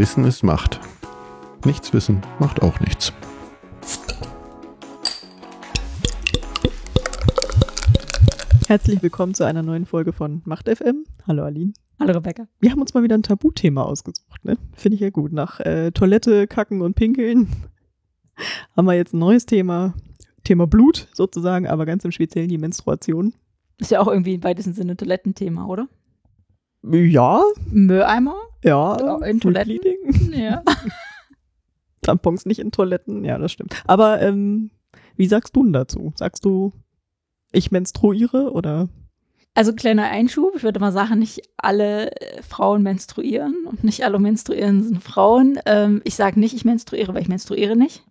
Wissen ist Macht. Nichts wissen macht auch nichts. Herzlich willkommen zu einer neuen Folge von Macht FM. Hallo Aline. Hallo Rebecca. Wir haben uns mal wieder ein Tabuthema ausgesucht, ne? Finde ich ja gut. Nach äh, Toilette, Kacken und Pinkeln haben wir jetzt ein neues Thema. Thema Blut sozusagen, aber ganz im Speziellen die Menstruation. Ist ja auch irgendwie im weitesten Sinne Toilettenthema, oder? Ja, Mülleimer? Ja. In Toiletten? Ja. Tampons nicht in Toiletten, ja, das stimmt. Aber ähm, wie sagst du denn dazu? Sagst du, ich menstruiere oder? Also kleiner Einschub, ich würde mal sagen, nicht alle äh, Frauen menstruieren und nicht alle menstruieren sind Frauen. Ähm, ich sage nicht, ich menstruiere, weil ich menstruiere nicht.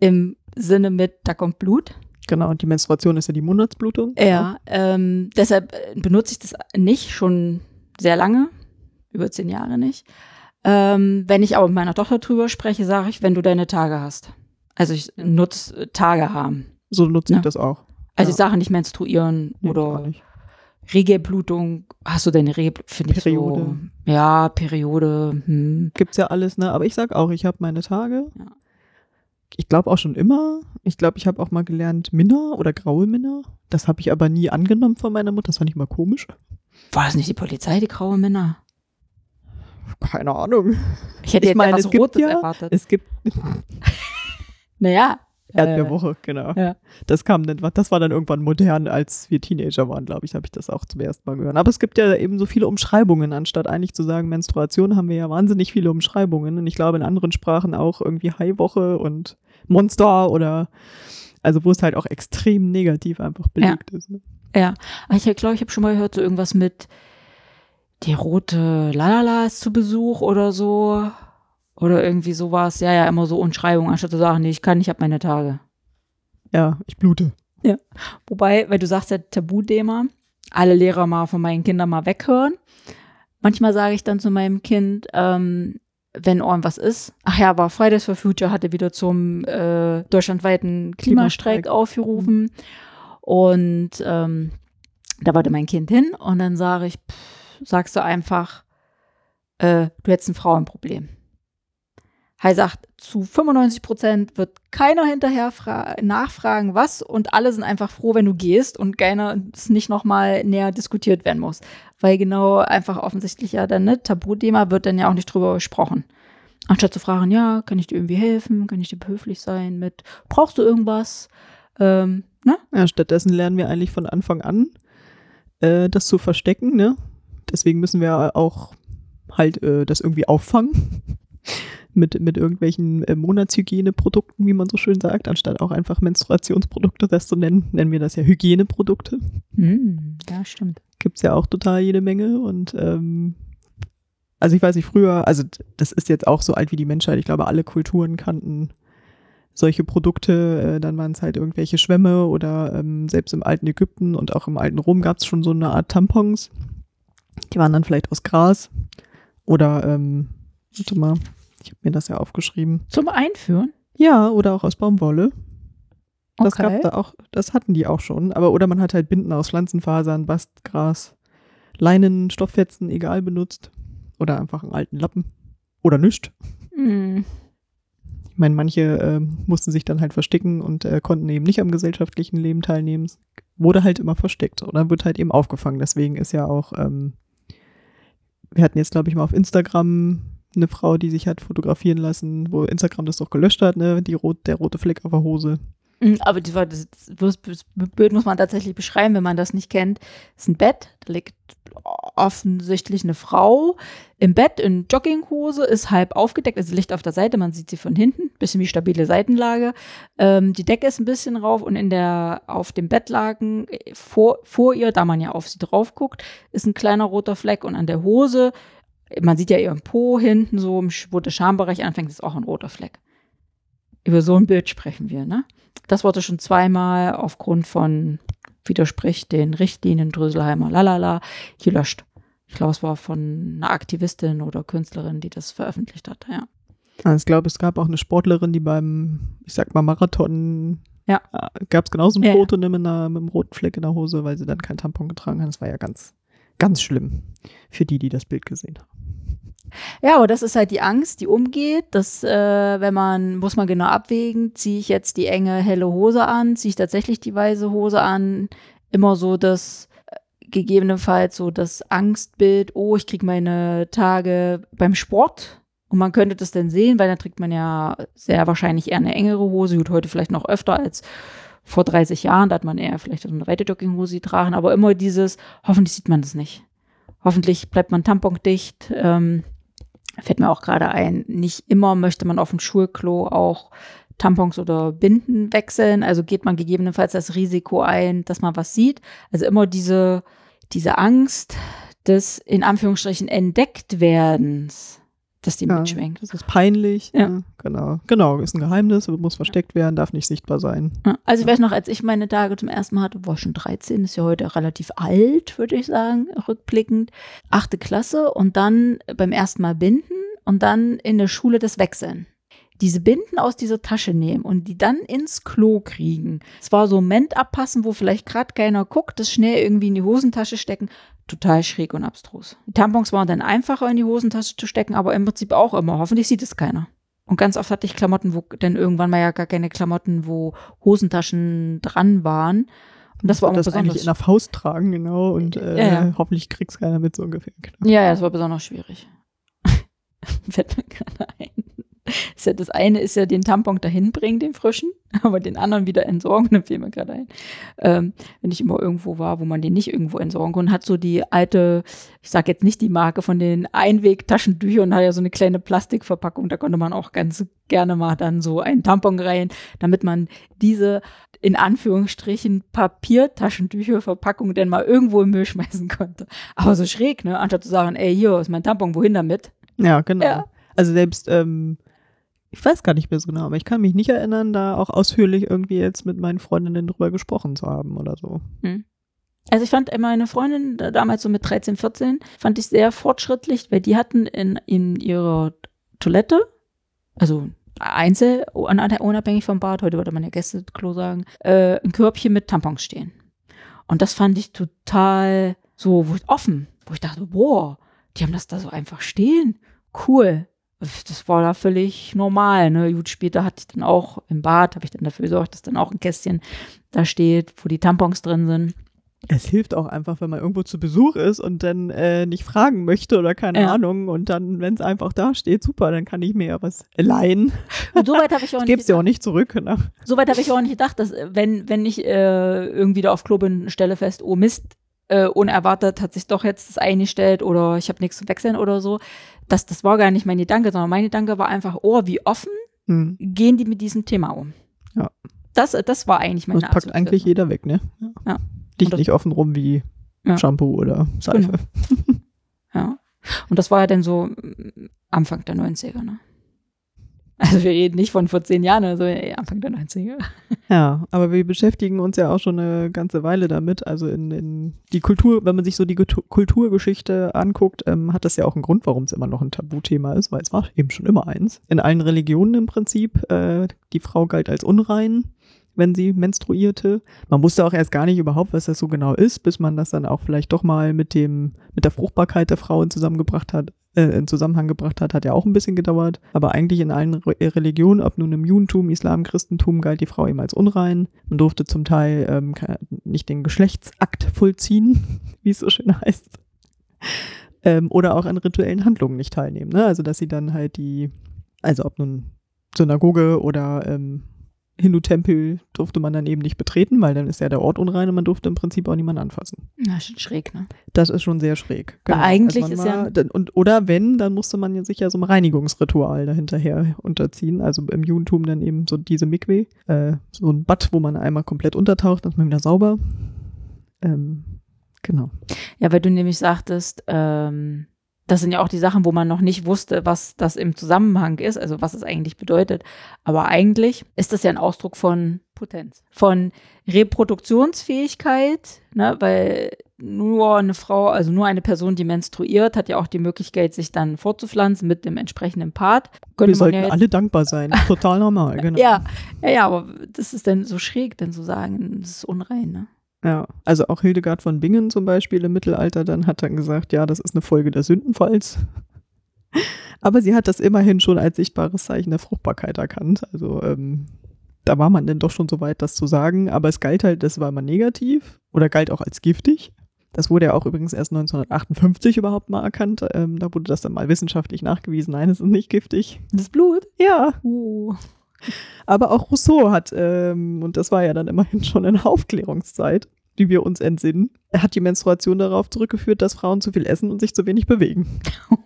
Im Sinne mit, da kommt Blut. Genau, die Menstruation ist ja die Monatsblutung. Ja, ähm, deshalb äh, benutze ich das nicht, schon sehr lange, über zehn Jahre nicht. Ähm, wenn ich aber mit meiner Tochter drüber spreche, sage ich, wenn du deine Tage hast. Also ich nutze äh, Tage haben. So nutze ich Ja. das auch. Also Ja. ich sage nicht menstruieren Nee, oder. Regelblutung. Hast du deine Regelblutung? Finde ich so. Periode. Ja, Periode. Hm. Gibt's ja alles, ne? Aber ich sag auch, ich habe meine Tage. Ja. Ich glaube auch schon immer. Ich glaube, ich habe auch mal gelernt Minna oder graue Minna. Das habe ich aber nie angenommen von meiner Mutter. Das fand ich mal komisch. War das nicht die Polizei, die graue Männer? Keine Ahnung. Ich hätte Ich jetzt meine, es gibt Rotes ja- erwartet. Es gibt naja. äh, Erdbeerwoche, genau. ja. Das kam dann, das war dann irgendwann modern, als wir Teenager waren, glaube ich, habe ich das auch zum ersten Mal gehört. Aber es gibt ja eben so viele Umschreibungen, anstatt eigentlich zu sagen Menstruation, haben wir ja wahnsinnig viele Umschreibungen. Und ich glaube in anderen Sprachen auch irgendwie Haiwoche und Monster oder also wo es halt auch extrem negativ einfach belegt ist. Ne? Ja. Aber ich glaube, ich habe schon mal gehört, so irgendwas mit die rote Lalala ist zu Besuch oder so. Oder irgendwie sowas. Ja, ja, immer so Umschreibungen, anstatt zu sagen, nee, ich kann, ich habe meine Tage. Ja, ich blute. Wobei, weil du sagst ja Tabuthema, alle Lehrer mal von meinen Kindern mal weghören. Manchmal sage ich dann zu meinem Kind, ähm, wenn irgendwas ist, ach ja, war Fridays for Future hatte wieder zum äh, deutschlandweiten Klimastreik Klimastreik. aufgerufen. Und ähm, da wollte mein Kind hin und dann sage ich, pff, sagst du einfach, äh, du hättest ein Frauenproblem. Hai sagt, zu 95 Prozent wird keiner hinterher fra- nachfragen, was, und alle sind einfach froh, wenn du gehst und keiner es nicht nochmal näher diskutiert werden muss. Weil genau einfach offensichtlich ja dann, ne, Tabuthema wird dann ja auch nicht drüber gesprochen. Anstatt zu fragen, ja, kann ich dir irgendwie helfen? Kann ich dir behilflich sein mit, brauchst du irgendwas? Ähm, ne? Ja, stattdessen lernen wir eigentlich von Anfang an, äh, das zu verstecken, ne? Deswegen müssen wir auch halt äh, das irgendwie auffangen. mit, mit irgendwelchen äh, Monatshygieneprodukten, wie man so schön sagt, anstatt auch einfach Menstruationsprodukte das zu nennen, nennen wir das ja Hygieneprodukte. Hm, ja, stimmt. Gibt's ja auch total jede Menge und ähm, also ich weiß nicht, früher, also das ist jetzt auch so alt wie die Menschheit, ich glaube, alle Kulturen kannten solche Produkte, äh, dann waren es halt irgendwelche Schwämme oder ähm, selbst im alten Ägypten und auch im alten Rom gab es schon so eine Art Tampons. Die waren dann vielleicht aus Gras oder, ähm, warte mal, ich habe mir das ja aufgeschrieben. Zum Einführen? Ja, oder auch aus Baumwolle. Das Okay. gab da auch, das hatten die auch schon. Aber oder man hat halt Binden aus Pflanzenfasern, Bastgras, Leinen, Stofffetzen, egal benutzt. Oder einfach einen alten Lappen. Oder nischt. Hm. Ich meine, manche ähm, mussten sich dann halt verstecken und äh, konnten eben nicht am gesellschaftlichen Leben teilnehmen. Wurde halt immer versteckt oder wird halt eben aufgefangen. Deswegen ist ja auch, ähm, wir hatten jetzt, glaube ich, mal auf Instagram eine Frau, die sich hat fotografieren lassen, wo Instagram das doch gelöscht hat, ne? Die rot, der rote Fleck auf der Hose. Mm, Aber das, das, das Bild muss man tatsächlich beschreiben, wenn man das nicht kennt. Es ist ein Bett, da liegt offensichtlich eine Frau im Bett in Jogginghose, ist halb aufgedeckt, also Licht auf der Seite, man sieht sie von hinten, bisschen wie stabile Seitenlage. Ähm, die Decke ist ein bisschen rauf und in der, auf dem Bettlaken äh, vor, vor ihr, da man ja auf sie drauf guckt, ist ein kleiner roter Fleck und an der Hose, man sieht ja ihren Po hinten so, wo der Schambereich anfängt, ist auch ein roter Fleck. Über so ein Bild sprechen wir, ne? Das wurde schon zweimal aufgrund von widerspricht den Richtlinien Dröselheimer lalala gelöscht. Ich glaube, es war von einer Aktivistin oder Künstlerin, die das veröffentlicht hat, ja. Also ich glaube, es gab auch eine Sportlerin, die beim, ich sag mal, Marathon, Ja. gab es genauso ein Ja, ja. Foto ne, mit, einer, mit einem roten Fleck in der Hose, weil sie dann kein Tampon getragen hat. Das war ja ganz, ganz schlimm für die, die das Bild gesehen haben. Ja, aber das ist halt die Angst, die umgeht. Das, äh, wenn man, muss man genau abwägen, ziehe ich jetzt die enge, helle Hose an, ziehe ich tatsächlich die weiße Hose an, immer so das äh, gegebenenfalls so das Angstbild, oh, ich kriege meine Tage beim Sport. Und man könnte das dann sehen, weil dann trägt man ja sehr wahrscheinlich eher eine engere Hose, gut, heute vielleicht noch öfter als vor 30 Jahren, da hat man eher vielleicht so eine weite Jogginghose tragen, aber immer dieses, hoffentlich sieht man das nicht. Hoffentlich bleibt man tampondicht. Ähm, fällt mir auch gerade ein, nicht immer möchte man auf dem Schulklo auch Tampons oder Binden wechseln. Also geht man gegebenenfalls das Risiko ein, dass man was sieht. Also immer diese, diese Angst des in Anführungsstrichen entdeckt werdens dass die Ja, mitschwenkt. Das ist peinlich. Ja. Ja. genau. Genau, ist ein Geheimnis, muss versteckt werden, darf nicht sichtbar sein. Ja, Also ich weiß noch, als ich meine Tage zum ersten Mal hatte, war schon 13, ist ja heute relativ alt, würde ich sagen, rückblickend. Achte Klasse und dann beim ersten Mal binden und dann in der Schule das Wechseln. Diese Binden aus dieser Tasche nehmen und die dann ins Klo kriegen. Es war so Moment abpassen, wo vielleicht gerade keiner guckt, das schnell irgendwie in die Hosentasche stecken. Total schräg und abstrus. Die Tampons waren dann einfacher in die Hosentasche zu stecken, aber im Prinzip auch immer. Hoffentlich sieht es keiner. Und ganz oft hatte ich Klamotten, wo dann irgendwann mal ja gar keine Klamotten, wo Hosentaschen dran waren. Und das war immer das eigentlich besonders. in der Faust tragen, genau. Und äh, Ja, ja. hoffentlich kriegt's keiner mit so ungefähr. Genau. Ja, ja, das war besonders schwierig. Fällt mir gerade ein. Ja, das eine ist ja den Tampon dahin bringen, den frischen, aber den anderen wieder entsorgen, da fiel mir gerade ein. Ähm, wenn ich immer irgendwo war, wo man den nicht irgendwo entsorgen konnte, hat so die alte, ich sag jetzt nicht die Marke von den Einweg-Taschentüchern, hat ja so eine kleine Plastikverpackung, da konnte man auch ganz gerne mal dann so einen Tampon rein, damit man diese in Anführungsstrichen Papiertaschentücherverpackung denn mal irgendwo im Müll schmeißen konnte. Aber so schräg, ne? Anstatt zu sagen, ey, hier ist mein Tampon, wohin damit? Ja, genau. Ja. Also selbst, ähm, ich weiß gar nicht mehr so genau, aber ich kann mich nicht erinnern, da auch ausführlich irgendwie jetzt mit meinen Freundinnen drüber gesprochen zu haben oder so. Also ich fand meine Freundin da- damals so mit 13, 14, fand ich sehr fortschrittlich, weil die hatten in, in ihrer Toilette, also einzel, un- unabhängig vom Bad, heute würde man ja Gästeklo sagen, äh, ein Körbchen mit Tampons stehen. Und das fand ich total so offen, wo ich dachte, boah, die haben das da so einfach stehen. Cool. Das war da völlig normal. Ne? Gut, später hatte ich dann auch im Bad, habe ich dann dafür gesorgt, dass dann auch ein Kästchen da steht, wo die Tampons drin sind. Es hilft auch einfach, wenn man irgendwo zu Besuch ist und dann äh, nicht fragen möchte oder keine Ja. Ahnung und dann, wenn es einfach da steht, super, dann kann ich mir ja was leihen. Und soweit habe ich auch Ich nicht gebe es ja auch nicht zurück. Ne? Soweit habe ich auch nicht gedacht, dass äh, wenn, wenn ich äh, irgendwie da auf Klo bin, stelle fest, oh Mist, äh, unerwartet hat sich doch jetzt das eingestellt oder ich habe nichts zu wechseln oder so. Das, das war gar nicht mein Gedanke, sondern mein Gedanke war einfach, oh, wie offen Hm. gehen die mit diesem Thema um. Ja. Das, das war eigentlich meine Das packt Assoziation. eigentlich jeder weg, ne? Ja. Liegt Und das- nicht offen rum wie Ja. Shampoo oder Seife. Genau. Ja. Und das war ja dann so mm, Anfang der 90er, ne? Also wir reden nicht von vor zehn Jahren oder so, ey, Anfang der 90er. Ja, aber wir beschäftigen uns ja auch schon eine ganze Weile damit. Also in, in die Kultur, wenn man sich so die Kultu- Kulturgeschichte anguckt, ähm, hat das ja auch einen Grund, warum es immer noch ein Tabuthema ist, weil es war eben schon immer eins. In allen Religionen im Prinzip, äh, die Frau galt als unrein, wenn sie menstruierte. Man wusste auch erst gar nicht überhaupt, was das so genau ist, bis man das dann auch vielleicht doch mal mit dem, mit der Fruchtbarkeit der Frauen zusammengebracht hat, äh, in Zusammenhang gebracht hat, hat ja auch ein bisschen gedauert. Aber eigentlich in allen Re Religionen, ob nun im Judentum, Islam, Christentum, galt die Frau eben als unrein. Man durfte zum Teil ähm, nicht den Geschlechtsakt vollziehen, wie es so schön heißt. Ähm, oder auch an rituellen Handlungen nicht teilnehmen. Ne? Also, dass sie dann halt die, also ob nun Synagoge oder ähm, Hindu-Tempel durfte man dann eben nicht betreten, weil dann ist ja der Ort unrein und man durfte im Prinzip auch niemanden anfassen. Na, schon schräg, ne? Das ist schon sehr schräg. Genau. Weil eigentlich man ist ja- dann, und Oder wenn, dann musste man ja sich ja so einem Reinigungsritual dahinterher unterziehen. Also im Judentum dann eben so diese Mikwe, äh, so ein Bad, wo man einmal komplett untertaucht, dann ist man wieder sauber. Ähm, genau. Ja, weil du nämlich sagtest, ähm, das sind ja auch die Sachen, wo man noch nicht wusste, was das im Zusammenhang ist, also was es eigentlich bedeutet. Aber eigentlich ist das ja ein Ausdruck von Potenz, von Reproduktionsfähigkeit, ne, weil nur eine Frau, also nur eine Person, die menstruiert, hat ja auch die Möglichkeit, sich dann fortzupflanzen mit dem entsprechenden Part. Könnte Wir sollten ja alle dankbar sein. Total normal, genau. ja, ja, ja, aber das ist dann so schräg, denn zu sagen, das ist unrein, ne? Ja, also auch Hildegard von Bingen zum Beispiel im Mittelalter dann hat dann gesagt, ja, das ist eine Folge des Sündenfalls. Aber sie hat das immerhin schon als sichtbares Zeichen der Fruchtbarkeit erkannt. Also ähm, da war man denn doch schon so weit, das zu sagen. Aber es galt halt, das war immer negativ oder galt auch als giftig. Das wurde ja auch übrigens erst 1958 überhaupt mal erkannt. Ähm, da wurde das dann mal wissenschaftlich nachgewiesen. Nein, es ist nicht giftig. Das Blut? Ja, Uh. Aber auch Rousseau hat, ähm, und das war ja dann immerhin schon in der Aufklärungszeit, die wir uns entsinnen, er hat die Menstruation darauf zurückgeführt, dass Frauen zu viel essen und sich zu wenig bewegen.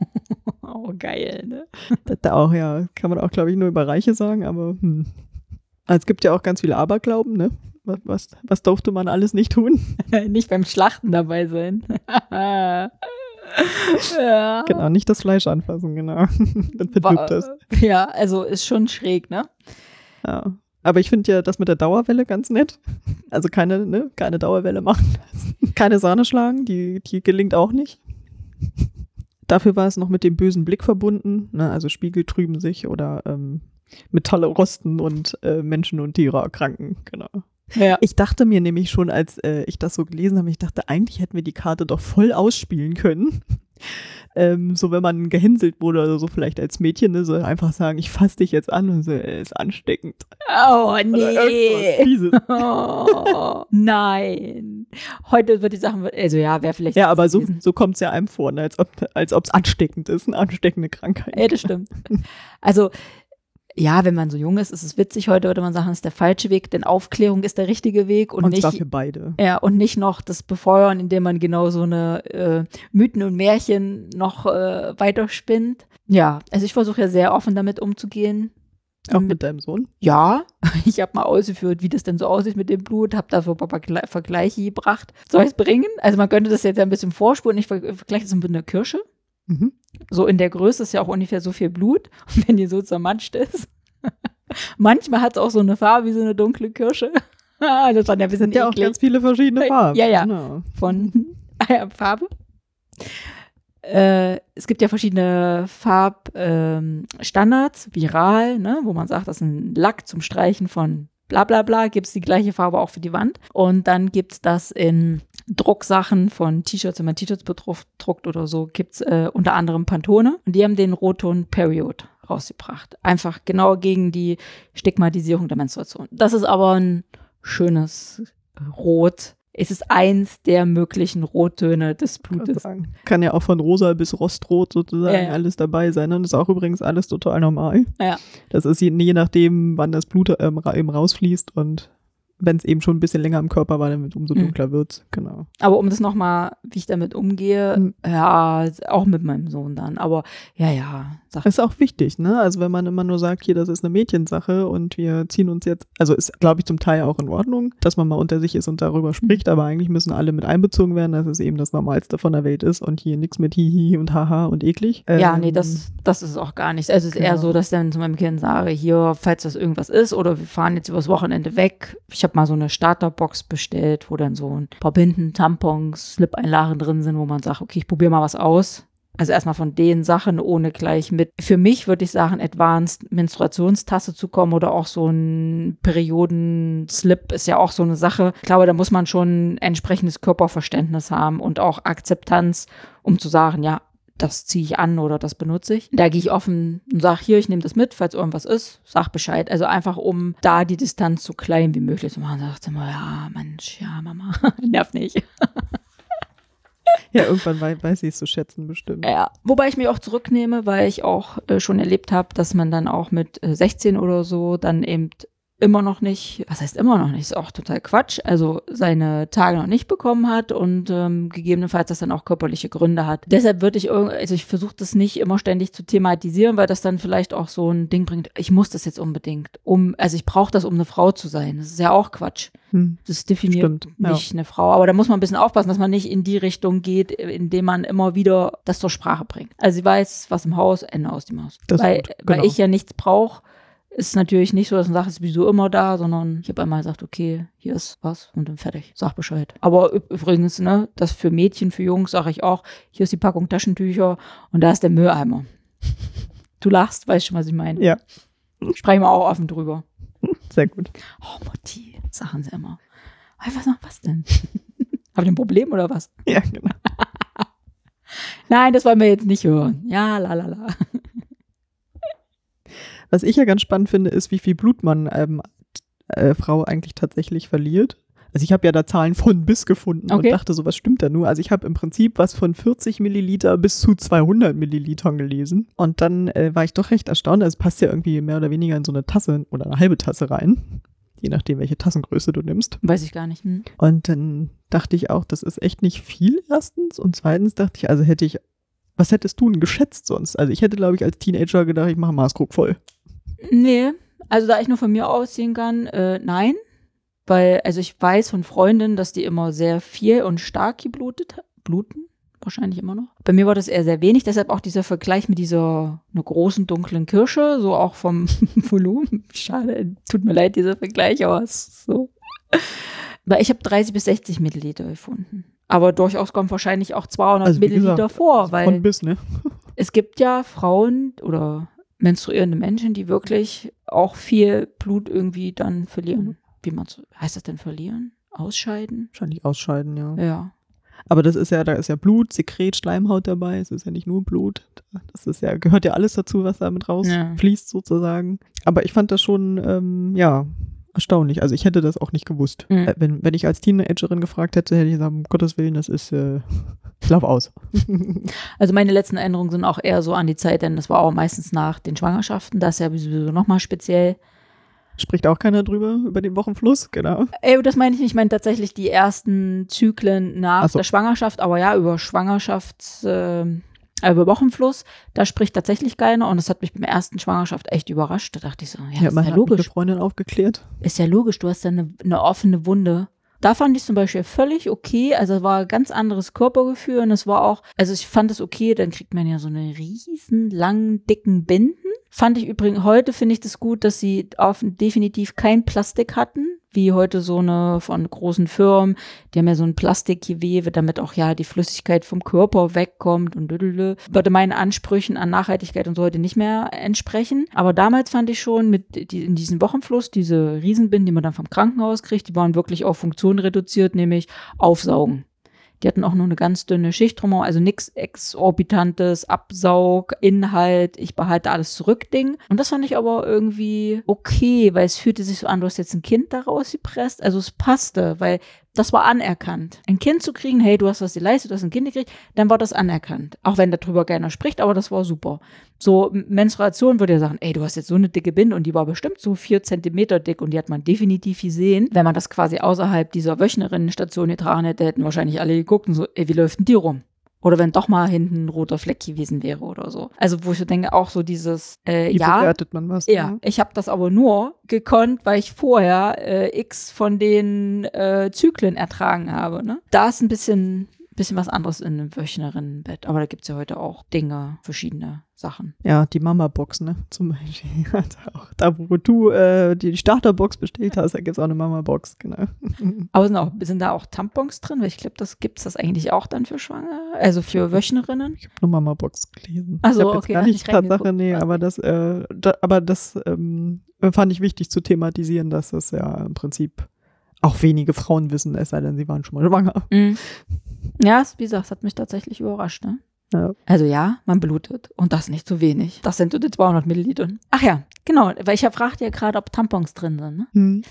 Oh, geil, ne? Das da auch, ja, kann man auch, glaube ich, nur über Reiche sagen, aber hm. Es gibt ja auch ganz viele Aberglauben, ne? Was, was, was durfte man alles nicht tun? Nicht beim Schlachten dabei sein. ja. Genau, nicht das Fleisch anfassen, genau. Dann verdirbt das. Ja, also ist schon schräg, ne? Ja. Aber ich finde ja das mit der Dauerwelle ganz nett. Also keine, ne, keine Dauerwelle machen. Keine Sahne schlagen, die, die gelingt auch nicht. Dafür war es noch mit dem bösen Blick verbunden. Ne? Also Spiegel trüben sich oder ähm, Metalle rosten und äh, Menschen und Tiere erkranken. Genau. Ja. Ich dachte mir nämlich schon, als äh, ich das so gelesen habe, ich dachte, eigentlich hätten wir die Karte doch voll ausspielen können. ähm, so, wenn man gehänselt wurde oder so, vielleicht als Mädchen, ne, so einfach sagen, ich fasse dich jetzt an und so, äh, ist ansteckend. Oh, nee. Oh, nein. Heute wird die Sachen, also ja, wäre vielleicht. Ja, aber so, gewesen. so kommt es ja einem vor, ne, als ob ob's ansteckend ist, eine ansteckende Krankheit. Ja, das stimmt. Also, ja, wenn man so jung ist, ist es witzig. Heute würde man sagen, es ist der falsche Weg, denn Aufklärung ist der richtige Weg und, und nicht. für beide. Ja, und nicht noch das Befeuern, indem man genau so eine äh, Mythen und Märchen noch äh, weiterspinnt. Ja, also ich versuche ja sehr offen damit umzugehen. Auch mit deinem Sohn. Ja, ich habe mal ausgeführt, wie das denn so aussieht mit dem Blut, habe dafür ein paar Vergle- Vergleiche gebracht. Soll ich es bringen? Also man könnte das jetzt ein bisschen vorspulen. Ich ver- vergleiche das mit einer Kirsche. Mhm. So in der Größe ist ja auch ungefähr so viel Blut. Und wenn die so zermatscht ist. Manchmal hat es auch so eine Farbe wie so eine dunkle Kirsche. das ist dann ja ein bisschen Sind ja auch eklig ganz viele verschiedene Farben. Ja, ja. Genau. von ah Farbe. Äh, es gibt ja verschiedene Farbstandards, ähm, viral, ne, wo man sagt, das ist ein Lack zum Streichen von bla bla bla, gibt es die gleiche Farbe auch für die Wand. Und dann gibt es das in Drucksachen von T-Shirts, wenn man T-Shirts bedruckt druckt oder so, gibt es äh, unter anderem Pantone. Und die haben den Rotton Period rausgebracht. Einfach genau gegen die Stigmatisierung der Menstruation. Das ist aber ein schönes Rot. Es ist eins der möglichen Rottöne des Kann, Blutes. sagen. Kann ja auch von rosa bis rostrot sozusagen Ja, ja. alles dabei sein. Und das ist auch übrigens alles total normal. Ja. Das ist je, je nachdem, wann das Blut ähm, eben rausfließt und wenn es eben schon ein bisschen länger im Körper war, dann wird umso Mhm. dunkler wird's. Genau. Aber um das nochmal, wie ich damit umgehe, Mhm. ja, auch mit meinem Sohn dann. Aber ja, ja, sag Das ist auch wichtig, ne? Also wenn man immer nur sagt, hier, das ist eine Mädchensache und wir ziehen uns jetzt, also ist, glaube ich, zum Teil auch in Ordnung, dass man mal unter sich ist und darüber spricht, aber eigentlich müssen alle mit einbezogen werden, dass es eben das Normalste von der Welt ist und hier nichts mit Hihi und Haha und eklig. Ja, Ähm, nee, das, das ist auch gar nichts. Also es ist eher genau. so, dass ich dann zu meinem Kind sage, hier, falls das irgendwas ist oder wir fahren jetzt übers Wochenende weg. Ich habe mal so eine Starterbox bestellt, wo dann so ein paar Binden, Tampons, Slip-Einlagen drin sind, wo man sagt, okay, ich probiere mal was aus. Also erstmal von den Sachen, ohne gleich mit, für mich würde ich sagen, Advanced Menstruationstasse zu kommen oder auch so ein Perioden-Slip ist ja auch so eine Sache. Ich glaube, da muss man schon entsprechendes Körperverständnis haben und auch Akzeptanz, um zu sagen, ja, das ziehe ich an oder das benutze ich. Da gehe ich offen und sage, hier, ich nehme das mit, falls irgendwas ist, sag Bescheid. Also einfach, um da die Distanz so klein wie möglich zu machen. Sagt immer, ja, Mensch, ja, Mama, nerv nicht. Ja, irgendwann wei weiß ich es zu schätzen bestimmt. Ja, wobei ich mich auch zurücknehme, weil ich auch äh, schon erlebt habe, dass man dann auch mit äh, 16 oder so dann eben immer noch nicht, was heißt immer noch nicht, ist auch total Quatsch, also seine Tage noch nicht bekommen hat und ähm, gegebenenfalls das dann auch körperliche Gründe hat. Deshalb würde ich, also ich versuche das nicht immer ständig zu thematisieren, weil das dann vielleicht auch so ein Ding bringt, ich muss das jetzt unbedingt, um, also ich brauche das, um eine Frau zu sein. Das ist ja auch Quatsch. Hm. Das definiert Stimmt, ja. nicht eine Frau. Aber da muss man ein bisschen aufpassen, dass man nicht in die Richtung geht, indem man immer wieder das zur Sprache bringt. Also sie weiß, was im Haus, Ende aus dem Haus. Das weil, gut, weil genau. ich ja nichts brauche, ist natürlich nicht so, dass man sagt, es ist sowieso immer da, sondern ich habe einmal gesagt, okay, hier ist was und dann fertig. Sag Bescheid. Aber üb- übrigens, ne, das für Mädchen, für Jungs sage ich auch, hier ist die Packung Taschentücher und da ist der Mülleimer. Du lachst, weißt schon, was ich meine. Ja, Sprechen wir auch offen drüber. sehr gut. Oh, Mutti, sagen sie immer. Was was denn? Habt ihr ein Problem oder was? Ja, genau. Nein, das wollen wir jetzt nicht hören. Ja, la la la. Was ich ja ganz spannend finde, ist, wie viel Blut man ähm, äh, Frau eigentlich tatsächlich verliert. Also ich habe ja da Zahlen von bis gefunden Okay. und dachte so, was stimmt da nur? Also ich habe im Prinzip was von 40 Milliliter bis zu 200 Millilitern gelesen. Und dann äh, war ich doch recht erstaunt. Also es passt ja irgendwie mehr oder weniger in so eine Tasse oder eine halbe Tasse rein. Je nachdem, welche Tassengröße du nimmst. Weiß ich gar nicht. Hm. Und dann dachte ich auch, das ist echt nicht viel erstens. Und zweitens dachte ich, also hätte ich, was hättest du denn geschätzt sonst? Also ich hätte, glaube ich, als Teenager gedacht, ich mache Maßkrug voll. Nee, also da ich nur von mir ausziehen kann, äh, nein. Weil, also ich weiß von Freundinnen, dass die immer sehr viel und stark geblutet bluten. Wahrscheinlich immer noch. Bei mir war das eher sehr wenig, deshalb auch dieser Vergleich mit dieser einer großen dunklen Kirsche, so auch vom Volumen. Schade, tut mir leid, dieser Vergleich, aber es so. Weil ich habe 30 bis 60 Milliliter gefunden. Aber durchaus kommt wahrscheinlich auch 200 Also Milliliter gesagt, vor, weil Von bis, ne? es gibt ja Frauen oder menstruierende Menschen, die wirklich auch viel Blut irgendwie dann verlieren. Wie man so, heißt das denn verlieren? Ausscheiden? Wahrscheinlich ausscheiden, ja. Ja. Aber das ist ja, da ist ja Blut, Sekret, Schleimhaut dabei. Es ist ja nicht nur Blut. Das ist ja, gehört ja alles dazu, was damit Ja. rausfließt, sozusagen. Aber ich fand das schon, ähm, ja, erstaunlich. Also ich hätte das auch nicht gewusst. Mhm. Äh, Wenn, wenn ich als Teenagerin gefragt hätte, hätte ich gesagt, um Gottes Willen, das ist, äh, ich lauf aus. Also meine letzten Erinnerungen sind auch eher so an die Zeit, denn das war auch meistens nach den Schwangerschaften. Das ist ja sowieso nochmal speziell. Spricht auch keiner drüber, über den Wochenfluss, genau. Ey, das meine ich nicht. Ich meine tatsächlich die ersten Zyklen nach Ach so. der Schwangerschaft. Aber ja, über Schwangerschafts, äh, äh, über Wochenfluss, da spricht tatsächlich keiner. Und das hat mich beim ersten Schwangerschaft echt überrascht. Da dachte ich so, ja, Ja, ist ja logisch. Freundin aufgeklärt. Ist ja logisch, du hast ja eine, eine offene Wunde. Da fand ich zum Beispiel völlig okay. Also es war ein ganz anderes Körpergefühl und es war auch, also ich fand es okay, dann kriegt man ja so eine riesen, langen, dicken Binden. Fand ich übrigens, heute finde ich das gut, dass sie auf, definitiv kein Plastik hatten, wie heute so eine von großen Firmen. Die haben ja so ein Plastikgewebe, damit auch ja die Flüssigkeit vom Körper wegkommt und düdelü. Würde meinen Ansprüchen an Nachhaltigkeit und so heute nicht mehr entsprechen. Aber damals fand ich schon mit die, in diesem Wochenfluss, diese Riesenbinden, die man dann vom Krankenhaus kriegt, die waren wirklich auf Funktion reduziert, nämlich aufsaugen. Die hatten auch nur eine ganz dünne Schicht drumherum, also nichts exorbitantes, Absaug, Inhalt, ich behalte alles zurück Ding. Und das fand ich aber irgendwie okay, weil es fühlte sich so an, du hast jetzt ein Kind da rausgepresst. Also es passte, weil das war anerkannt. Ein Kind zu kriegen, hey, du hast was geleistet, du hast ein Kind gekriegt, dann war das anerkannt. Auch wenn darüber keiner spricht, aber das war super. So Menstruation würde ja sagen, ey, du hast jetzt so eine dicke Binde und die war bestimmt so vier Zentimeter dick und die hat man definitiv gesehen. Wenn man das quasi außerhalb dieser Wöchnerinnenstation getragen hätte, hätten wahrscheinlich alle geguckt und so, ey, wie läuft denn die rum? Oder wenn doch mal hinten ein roter Fleck gewesen wäre oder so. Also wo ich so denke, auch so dieses, äh, Wie ja, bewertet man was? ja, ne? ich habe das aber nur gekonnt, weil ich vorher äh, x von den äh, Zyklen ertragen habe. Ne? Da ist ein bisschen, bisschen was anderes in einem Wöchnerinnenbett. Aber da gibt's ja heute auch Dinge, verschiedene Sachen. Ja, die Mama-Box, ne? Zum Beispiel. Also auch da, wo du äh, die Starterbox bestellt hast, da gibt's auch eine Mama-Box, genau. Aber sind, auch, sind da auch Tampons drin? Weil ich glaube, das gibt's das eigentlich auch dann für Schwangere, also für Wöchnerinnen. Ich habe nur Mama-Box gelesen. Ach so, ich hab jetzt okay, gar nicht Tatsache, nee, aber das, äh, da, aber das ähm, fand ich wichtig zu thematisieren, dass das ja im Prinzip auch wenige Frauen wissen, es sei denn, sie waren schon mal schwanger. Mhm. Ja, wie gesagt, es hat mich tatsächlich überrascht. Ne? Ja. Also ja, man blutet und das nicht zu wenig. Das sind so die 200 Milliliter. Ach ja, genau, weil ich fragte ja gerade, ob Tampons drin sind. Ne? Hm.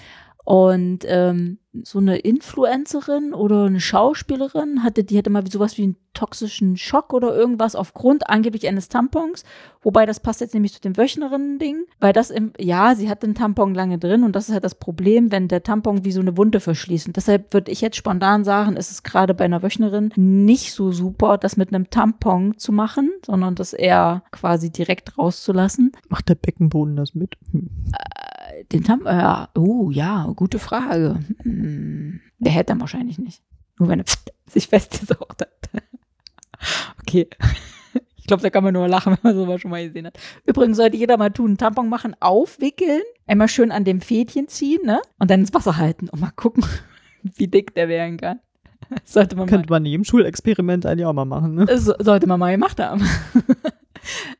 Und ähm, so eine Influencerin oder eine Schauspielerin hatte, die hatte mal sowas wie einen toxischen Schock oder irgendwas aufgrund angeblich eines Tampons. Wobei das passt jetzt nämlich zu dem Wöchnerinnen-Ding, weil das im, ja, sie hat den Tampon lange drin und das ist halt das Problem, wenn der Tampon wie so eine Wunde verschließt. Und deshalb würde ich jetzt spontan sagen, ist es gerade bei einer Wöchnerin nicht so super, das mit einem Tampon zu machen, sondern das eher quasi direkt rauszulassen. Macht der Beckenboden das mit? Hm. Den Tam äh, ja, oh ja, gute Frage. Hm, der hält dann wahrscheinlich nicht. Nur wenn er sich festgesaugt hat. okay. Ich glaube, da kann man nur lachen, wenn man sowas schon mal gesehen hat. Übrigens sollte jeder mal tun, einen Tampon machen, aufwickeln, einmal schön an dem Fädchen ziehen, ne? Und dann ins Wasser halten und mal gucken, wie dick der werden kann. Sollte man mal Könnte man neben Schulexperiment eigentlich auch mal machen, ne? so, sollte man mal gemacht haben.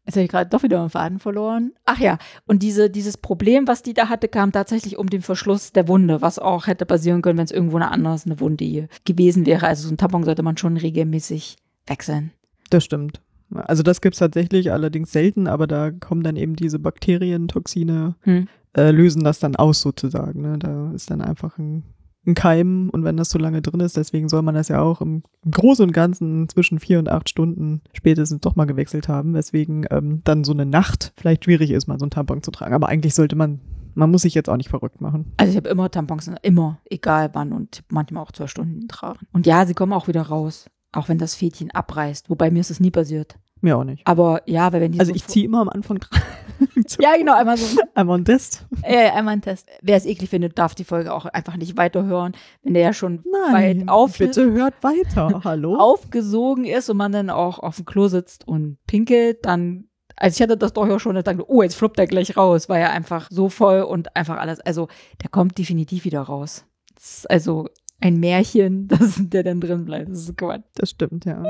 Jetzt habe ich gerade doch wieder einen Faden verloren. Ach ja, und diese, dieses Problem, was die da hatte, kam tatsächlich um den Verschluss der Wunde, was auch hätte passieren können, wenn es irgendwo eine anders eine Wunde hier gewesen wäre. Also so ein Tampon sollte man schon regelmäßig wechseln. Das stimmt. Also das gibt's tatsächlich allerdings selten, aber da kommen dann eben diese Bakterientoxine, Hm. äh, lösen das dann aus sozusagen. Ne? Da ist dann einfach ein, ein Keim und wenn das so lange drin ist, deswegen soll man das ja auch im, im Großen und Ganzen zwischen vier und acht Stunden spätestens doch mal gewechselt haben, weswegen ähm, dann so eine Nacht vielleicht schwierig ist, mal so einen Tampon zu tragen. Aber eigentlich sollte man, man muss sich jetzt auch nicht verrückt machen. Also ich habe immer Tampons, immer, egal wann und manchmal auch zwei Stunden tragen. Und ja, sie kommen auch wieder raus. Auch wenn das Fädchen abreißt. Wobei mir ist das nie passiert. Mir auch nicht. Aber ja, weil wenn die Also so ich ziehe immer am Anfang Ja, genau, einmal so. einmal einen Test. Ja, ja, einmal einen Test. Wer es eklig findet, darf die Folge auch einfach nicht weiterhören, wenn der ja schon weit auf, bitte hört weiter. Hallo? aufgesogen ist und man dann auch auf dem Klo sitzt und pinkelt, dann, also ich hatte das doch auch schon, da dachte, oh, jetzt fluppt er gleich raus, weil er einfach so voll und einfach alles, also der kommt definitiv wieder raus. Das ist also ein Märchen, dass der dann drin bleibt. Das ist Quatsch. Das stimmt, ja.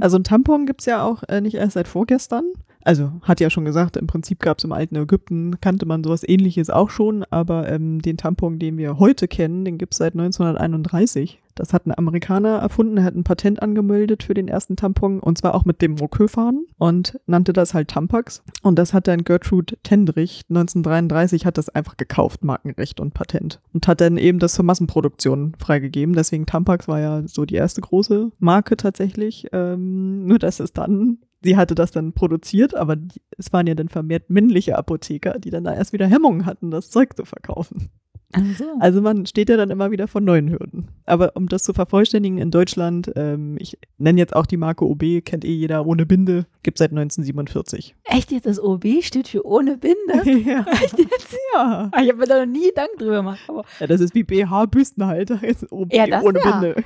Also ein Tampon gibt's ja auch äh, nicht erst seit vorgestern. Also hat ja schon gesagt, im Prinzip gab's im alten Ägypten, kannte man sowas ähnliches auch schon, aber ähm, den Tampon, den wir heute kennen, den gibt's seit 1931. Das hat ein Amerikaner erfunden, er hat ein Patent angemeldet für den ersten Tampon und zwar auch mit dem Roqueux-Faden und nannte das halt Tampax. Und das hat dann Gertrude Tendrich 1933 hat das einfach gekauft, Markenrecht und Patent. Und hat dann eben das zur Massenproduktion freigegeben. Deswegen Tampax war ja so die erste große Marke tatsächlich. Ähm, nur dass es dann, sie hatte das dann produziert, aber es waren ja dann vermehrt männliche Apotheker, die dann da erst wieder Hemmungen hatten, das Zeug zu verkaufen. Also. Also man steht ja dann immer wieder vor neuen Hürden. Aber um das zu vervollständigen in Deutschland, ähm, ich nenne jetzt auch die Marke OB, kennt eh jeder, ohne Binde, gibt seit 1947. Echt jetzt, das OB steht für ohne Binde? ja. Echt jetzt? ja. Ah, Ich habe mir da noch nie Gedanken drüber gemacht. Aber, ja, das ist wie BH-Büstenhalter, jetzt OB Ja, das ohne ja. Binde.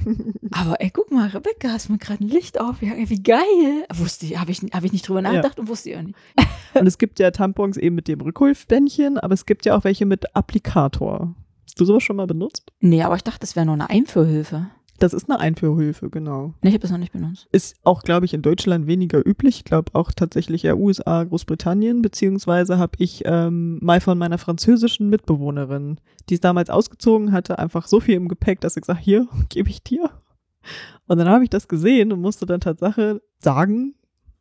aber ey, guck mal, Rebecca, hast mir gerade ein Licht aufgehangen. Wie geil. Wusste ich, habe ich, hab ich nicht drüber nachgedacht und wusste ich auch nicht. Und es gibt ja Tampons eben mit dem Rückholbändchen, aber es gibt ja auch welche mit Applikator. Hast du sowas schon mal benutzt? Nee, aber ich dachte, das wäre nur eine Einführhilfe. Das ist eine Einführhilfe, genau. Nee, ich habe das noch nicht benutzt. Ist auch, glaube ich, in Deutschland weniger üblich. Ich glaube auch tatsächlich eher USA, Großbritannien, beziehungsweise habe ich ähm, mal von meiner französischen Mitbewohnerin, die ist damals ausgezogen, hatte einfach so viel im Gepäck, dass ich gesagt, hier, gebe ich dir. Und dann habe ich das gesehen und musste dann Tatsache sagen,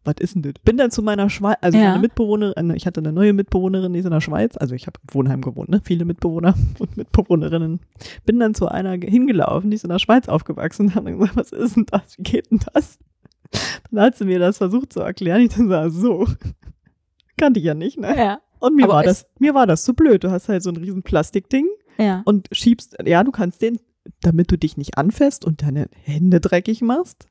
was ist denn das? Bin dann zu meiner Schweiz, also Ja. meine Mitbewohnerin, ich hatte eine neue Mitbewohnerin, die ist in der Schweiz, also ich habe im Wohnheim gewohnt, ne? viele Mitbewohner und Mitbewohnerinnen. Bin dann zu einer hingelaufen, die ist in der Schweiz aufgewachsen und habe dann gesagt, was ist denn das? Wie geht denn das? Dann hat sie mir das versucht zu erklären. Ich dann sag, so, kannte ich ja nicht, ne? Ja. Und mir Aber war das, mir war das zu blöd. Du hast halt so ein riesen Plastikding Ja. und schiebst, ja, du kannst den, damit du dich nicht anfasst und deine Hände dreckig machst,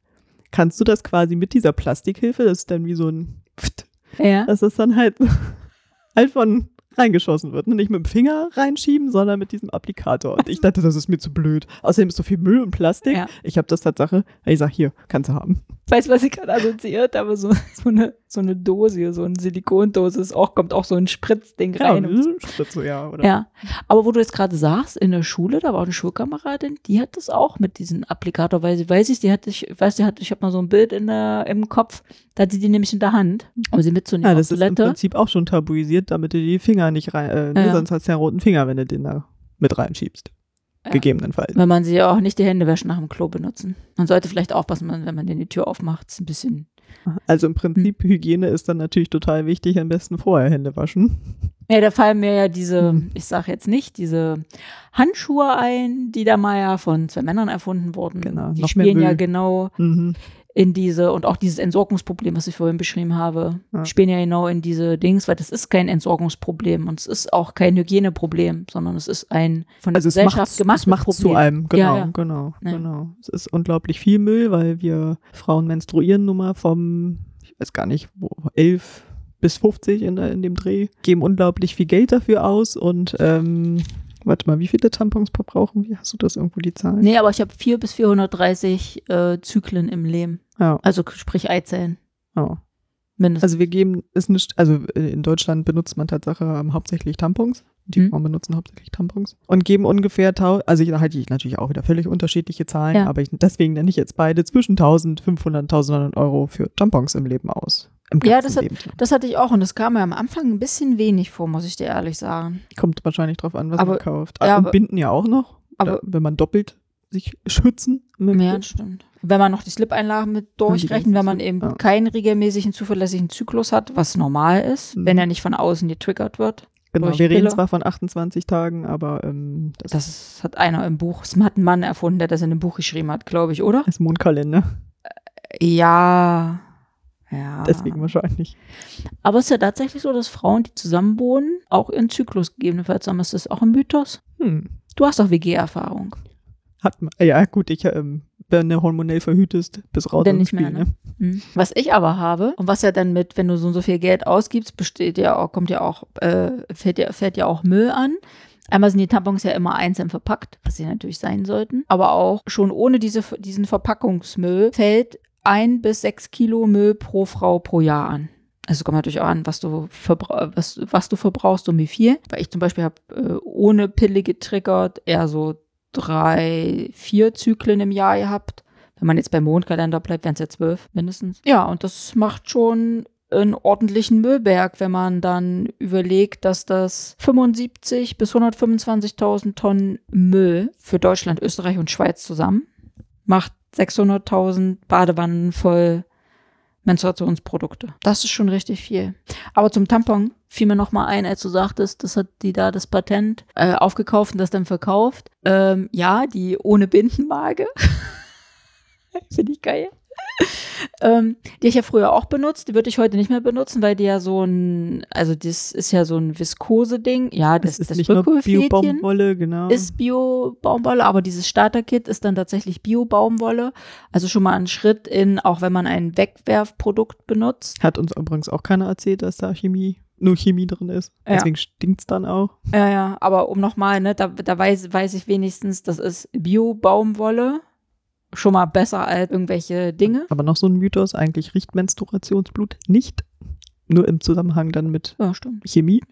kannst du das quasi mit dieser Plastikhilfe, das ist dann wie so ein, Pft, Ja. das dann halt, halt von reingeschossen wird. Und nicht mit dem Finger reinschieben, sondern mit diesem Applikator. Und ich dachte, das ist mir zu blöd. Außerdem ist so viel Müll und Plastik. Ja. Ich habe das Tatsache, ich sag, hier, kannst du haben. Weißt du, was ich gerade assoziiert habe? So, so, eine, so eine Dose, so eine Silikondose, ist auch, kommt auch so ein Spritzding Ja, rein. und so. Spritze, ja, oder? Ja, aber wo du jetzt gerade sagst, in der Schule, da war eine Schulkameradin, die hat das auch mit diesem Applikator, weil sie weiß ich, die hatte ich, weiß die hat, ich habe mal so ein Bild in der, im Kopf, da hat sie die nämlich in der Hand, um sie mitzunehmen Ja, das ist im. Prinzip auch schon tabuisiert, damit du die Finger nicht rein, äh, ne, Ja. sonst hast du ja einen roten Finger, wenn du den da mit reinschiebst. Ja. Gegebenenfalls. Wenn man sie auch nicht die Hände wäscht nach dem Klo benutzen. Man sollte vielleicht aufpassen, wenn man den die Tür aufmacht, ist ein bisschen. Also im Prinzip, Hm. Hygiene ist dann natürlich total wichtig, am besten vorher Hände waschen. Ja, da fallen mir ja diese, Hm. ich sage jetzt nicht, diese Handschuhe ein, die da mal ja von zwei Männern erfunden wurden. Genau, Die noch spielen ja genau Mhm. In diese, und auch dieses Entsorgungsproblem, was ich vorhin beschrieben habe, Ja. spielen ja genau in diese Dings, weil das ist kein Entsorgungsproblem und es ist auch kein Hygieneproblem, sondern es ist ein von der Also es Gesellschaft macht, es gemachtes macht Problem. zu einem, genau, Ja, ja. genau, Ja. genau. Es ist unglaublich viel Müll, weil wir Frauen menstruieren nun mal vom, ich weiß gar nicht, wo, elf bis 50 in, in dem Dreh, geben unglaublich viel Geld dafür aus und ähm, warte mal, wie viele Tampons verbrauchen wir? Hast du das irgendwo die Zahlen? Nee, aber ich habe vier bis 430 äh, Zyklen im Leben. Ja, Also sprich Eizellen. ja. Mindestens. Also wir geben es nicht, also äh, in Deutschland benutzt man Tatsache ähm, hauptsächlich Tampons. Die Mhm. Frauen benutzen hauptsächlich Tampons und geben ungefähr, also da halte ich natürlich auch wieder völlig unterschiedliche Zahlen, Ja. aber ich, deswegen nenne ich jetzt beide zwischen 1500 und 1900 Euro für Tampons im Leben aus. Ja, das hat- das hatte ich auch und das kam mir am Anfang ein bisschen wenig vor, muss ich dir ehrlich sagen. Kommt wahrscheinlich drauf an, was Aber- man kauft. ja, und aber- Binden ja auch noch, aber- wenn man doppelt sich schützen möchte. Ja, das stimmt. Wenn man noch die Slip-Einlagen mit durchrechnet, wenn man eben Ja. keinen regelmäßigen, zuverlässigen Zyklus hat, was normal ist, Mhm. wenn er nicht von außen getriggert wird. Genau, wir reden zwar von 28 Tagen, aber ähm, das, Das hat einer im Buch, das hat ein Mann erfunden, der das in einem Buch geschrieben hat, glaube ich, oder? ist Mondkalender. Ja. Ja. Deswegen wahrscheinlich. Aber es ist ja tatsächlich so, dass Frauen, die zusammenwohnen, auch ihren Zyklus gegebenenfalls haben. Ist das auch ein Mythos? Hm. Du hast doch WG-Erfahrung. Hat man, ja, gut, ich, ähm, wenn du hormonell verhütest, bis raus Dann aus nicht dem mehr, Spiel, ne? Hm. Was ich aber habe und was ja dann mit, wenn du so und so viel Geld ausgibst, besteht ja auch, kommt ja auch, äh, fällt ja, fällt ja auch Müll an. Einmal sind die Tampons ja immer einzeln verpackt, was sie natürlich sein sollten. Aber auch schon ohne diese, diesen Verpackungsmüll fällt ein bis sechs Kilo Müll pro Frau pro Jahr an. Also es kommt natürlich auch an, was du, was, was du verbrauchst und wie viel. Weil ich zum Beispiel habe äh, ohne Pille getriggert eher so drei, vier Zyklen im Jahr gehabt. Wenn man jetzt beim Mondkalender bleibt, wären es ja zwölf mindestens. Ja, und das macht schon einen ordentlichen Müllberg, wenn man dann überlegt, dass das 75 bis 125.000 Tonnen Müll für Deutschland, Österreich und Schweiz zusammen macht 600.000 Badewannen voll Menstruationsprodukte. Das ist schon richtig viel. Aber zum Tampon fiel mir noch mal ein, als du sagtest, das hat die da das Patent äh, aufgekauft und das dann verkauft. Ähm, ja, die ohne Bindenwaage. Finde ich geil. ähm, die ich ja früher auch benutzt, die würde ich heute nicht mehr benutzen, weil die ja so ein, also das ist ja so ein Viskose-Ding. Ja, das, Das ist das nicht nur Bio-Baumwolle, genau. ist Bio-Baumwolle, aber dieses Starter-Kit ist dann tatsächlich Bio-Baumwolle. Also schon mal ein Schritt in, auch wenn man ein Wegwerfprodukt benutzt. Hat uns übrigens auch keiner erzählt, dass da Chemie, nur Chemie drin ist. Ja. Deswegen stinkt's dann auch. Ja, ja, aber um nochmal, ne, da, da weiß, weiß ich wenigstens, das ist Bio-Baumwolle. Schon mal besser als irgendwelche Dinge. Aber noch so ein Mythos, eigentlich riecht Menstruationsblut nicht. Nur im Zusammenhang dann mit Ja. Chemie.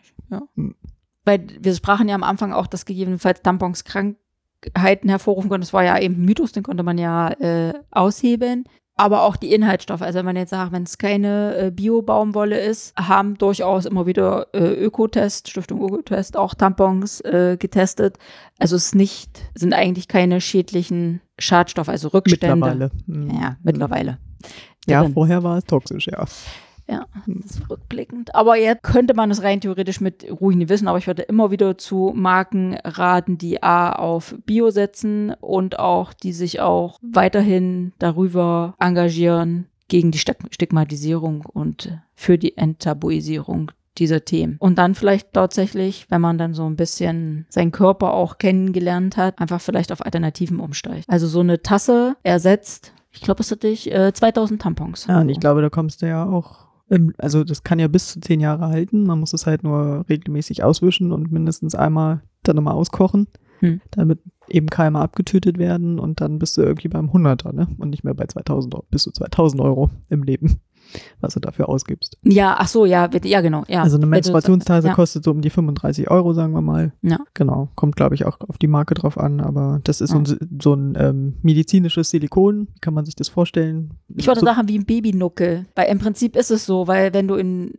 Weil wir sprachen ja am Anfang auch, dass gegebenenfalls Tampons Krankheiten hervorrufen können. Das war ja eben ein Mythos, den konnte man ja äh, aushebeln. Aber auch die Inhaltsstoffe, also wenn man jetzt sagt, wenn es keine äh, Bio-Baumwolle ist, haben durchaus immer wieder äh, Ökotest, Stiftung Ökotest, auch Tampons äh, getestet. Also es nicht, sind eigentlich keine schädlichen Schadstoffe, also Rückstände. Mittlerweile. Hm. Ja, mittlerweile. Ja, drin. vorher war es toxisch, ja. Ja, das ist rückblickend. Aber jetzt könnte man es rein theoretisch mit ruhigem Gewissen, aber ich würde immer wieder zu Marken raten, die A auf Bio setzen und auch, die sich auch weiterhin darüber engagieren gegen die Stig- Stigmatisierung und für die Enttabuisierung dieser Themen. Und dann vielleicht tatsächlich, wenn man dann so ein bisschen seinen Körper auch kennengelernt hat, einfach vielleicht auf Alternativen umsteigt. Also so eine Tasse ersetzt, ich glaube, es hatte ich, äh, 2000 Tampons. Ja, und ich glaube, da kommst du ja auch, also das kann ja bis zu zehn Jahre halten. Man muss es halt nur regelmäßig auswischen und mindestens einmal dann nochmal auskochen, Hm. damit eben Keime abgetötet werden und dann bist du irgendwie beim Hunderter, ne? Und nicht mehr bei 2000 Euro, bis zu 2000 Euro im Leben, was du dafür ausgibst. Ja, ach so, ja, ja, genau. Ja. also eine Menstruationstasse ja. kostet so um die 35 Euro, sagen wir mal. Ja. Genau, kommt glaube ich auch auf die Marke drauf an, aber das ist so Ja. ein, so ein ähm, medizinisches Silikon, kann man sich das vorstellen? Ich würde so, sagen, wie ein Babynuckel. Weil im Prinzip ist es so, weil wenn du in,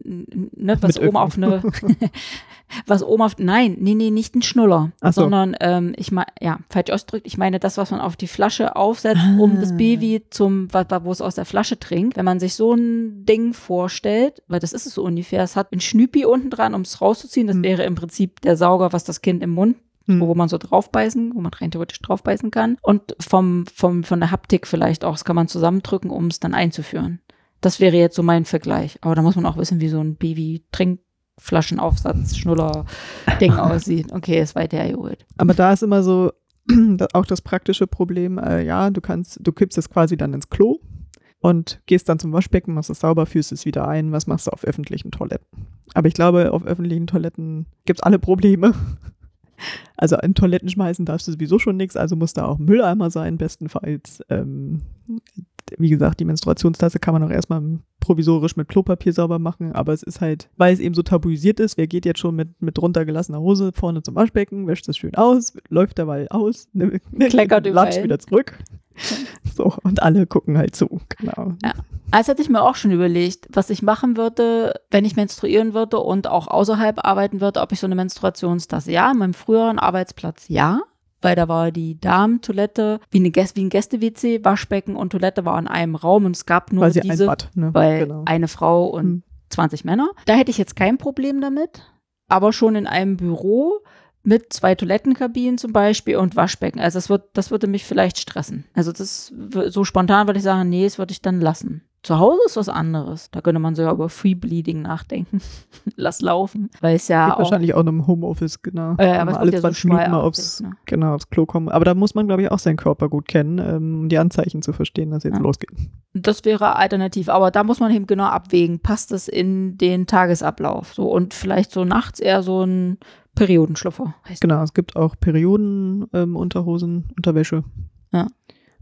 ne, was oben auf eine, was oben auf, nein, nee, nee, nicht ein Schnuller, Ach so. sondern, ähm, ich meine, ja, falsch ausgedrückt, ich meine das, was man auf die Flasche aufsetzt, um Ah. das Baby zum, wo es aus der Flasche trinkt. Wenn man sich so ein Ding vorstellt, weil das ist es so ungefähr, es hat ein Schnüppi unten dran, um es rauszuziehen, das Hm. wäre im Prinzip der Sauger, was das Kind im Mund Hm. wo man so draufbeißen, wo man rein theoretisch draufbeißen kann. Und vom, vom, von der Haptik vielleicht auch, das kann man zusammendrücken, um es dann einzuführen. Das wäre jetzt so mein Vergleich. Aber da muss man auch wissen, wie so ein Baby-Trinkflaschenaufsatz, Schnuller-Ding aussieht. Okay, ist weiter hergeholt. Aber da ist immer so auch das praktische Problem, äh, ja, du kannst, du kippst es quasi dann ins Klo und gehst dann zum Waschbecken, machst es sauber, führst es wieder ein. Was machst du auf öffentlichen Toiletten? Aber ich glaube, auf öffentlichen Toiletten gibt's alle Probleme. Also in Toiletten schmeißen darfst du sowieso schon nichts, also muss da auch ein Mülleimer sein, bestenfalls. Ähm, wie gesagt, die Menstruationstasse kann man auch erstmal provisorisch mit Klopapier sauber machen, aber es ist halt, weil es eben so tabuisiert ist, wer geht jetzt schon mit, mit runtergelassener Hose vorne zum Waschbecken, wäscht es schön aus, läuft dabei aus, ne, ne, Kleckert latscht wieder zurück. So, und alle gucken halt zu, genau. Also hatte ich mir auch schon überlegt, was ich machen würde, wenn ich menstruieren würde und auch außerhalb arbeiten würde, ob ich so eine Menstruationstasse, ja, in meinem früheren Arbeitsplatz, ja. Weil da war die Damentoilette wie, eine Gäste, wie ein Gäste-WC, Waschbecken und Toilette war in einem Raum und es gab nur Quasi diese, ein Bad. Ne? weil genau. eine Frau und Hm. 20 Männer. Da hätte ich jetzt kein Problem damit, aber schon in einem Büro mit zwei Toilettenkabinen zum Beispiel und Waschbecken. Also das, wird, das würde mich vielleicht stressen. Also das so spontan würde ich sagen, nee, das würde ich dann lassen. Zu Hause ist was anderes. Da könnte man sogar über Free Bleeding nachdenken. Lass laufen. Weil es ja Geht auch. wahrscheinlich auch im Homeoffice, genau. Äh, Wenn aber alle ja so 20 Minuten mal aufs, ne? genau, aufs Klo kommen. Aber da muss man, glaube ich, auch seinen Körper gut kennen, ähm, um die Anzeichen zu verstehen, dass jetzt Ja. losgeht. Das wäre alternativ, aber da muss man eben genau abwägen, passt es in den Tagesablauf? So und vielleicht so nachts eher so ein Periodenschlüpfer. Heißt Genau, es gibt auch Perioden, ähm, Unterhosen, Unterwäsche. Ja.